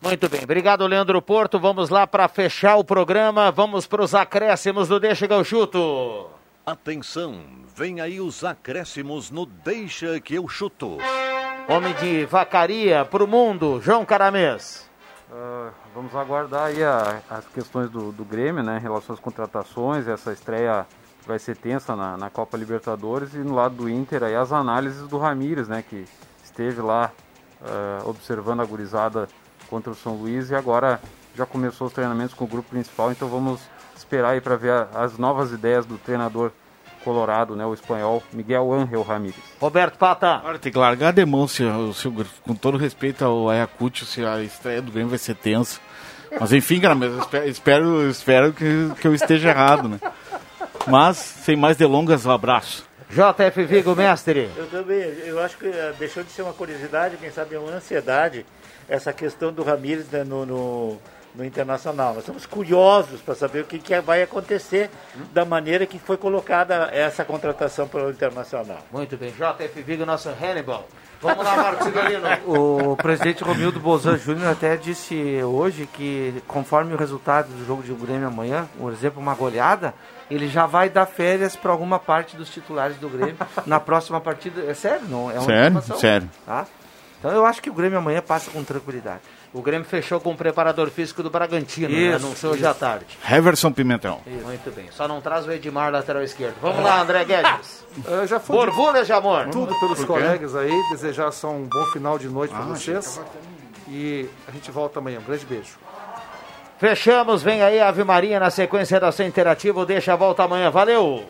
S3: Muito bem, obrigado Leandro Porto. Vamos lá para fechar o programa. Vamos para os acréscimos do Deixa que eu chuto.
S13: Atenção, vem aí os acréscimos no Deixa que eu chuto.
S3: Homem de vacaria para o mundo, João Caramês.
S5: Ah, vamos aguardar aí a- as questões do, do Grêmio, né, em relação às contratações, essa estreia vai ser tensa na, na Copa Libertadores e no lado do Inter aí as análises do Ramires, né, que esteve lá ah, observando a gurizada contra o São Luís e agora já começou os treinamentos com o grupo principal, então vamos esperar aí para ver a- as novas ideias do treinador colorado, né, o espanhol Miguel Ángel Ramírez.
S3: Roberto Pata.
S7: Agora tem que largar de mão, se, se, com todo respeito ao Ayacucho, se a estreia do Grêmio vai ser tensa. Mas enfim, cara, mas espero, espero que, que eu esteja errado, né? Mas, sem mais delongas, um abraço.
S3: JF Vigo, mestre.
S8: Eu também, eu acho que eh, deixou de ser uma curiosidade, quem sabe uma ansiedade, essa questão do Ramires né, no, no, no Internacional. Nós estamos curiosos para saber o que, que vai acontecer da maneira que foi colocada essa contratação pelo Internacional.
S3: Muito bem, JF Vigo, nosso Hannibal. Vamos lá, Marcos Cigalino.
S6: O presidente Romildo Bolzan Júnior até disse hoje que, conforme o resultado do jogo de Grêmio amanhã, por exemplo, uma goleada, ele já vai dar férias para alguma parte dos titulares do Grêmio na próxima partida. É sério, não? É uma
S7: Sério?
S6: informação.
S7: Sério.
S6: Tá? Então eu acho que o Grêmio amanhã passa com tranquilidade.
S3: O Grêmio fechou com o preparador físico do Bragantino, né?
S6: Isso,
S3: anunciou hoje
S6: isso.
S3: à tarde.
S7: Heverson Pimentel.
S3: Muito bem, só não traz o Edmar lateral esquerdo. Vamos lá, André Guedes.
S10: Eu já fui
S3: Borbulhas de amor.
S10: Tudo pelos colegas aí, desejar só um bom final de noite para
S3: Ah,
S10: vocês. E a gente volta amanhã. Um grande beijo.
S3: Fechamos, vem aí Ave Maria na sequência da Interativa. Deixa a volta amanhã. Valeu!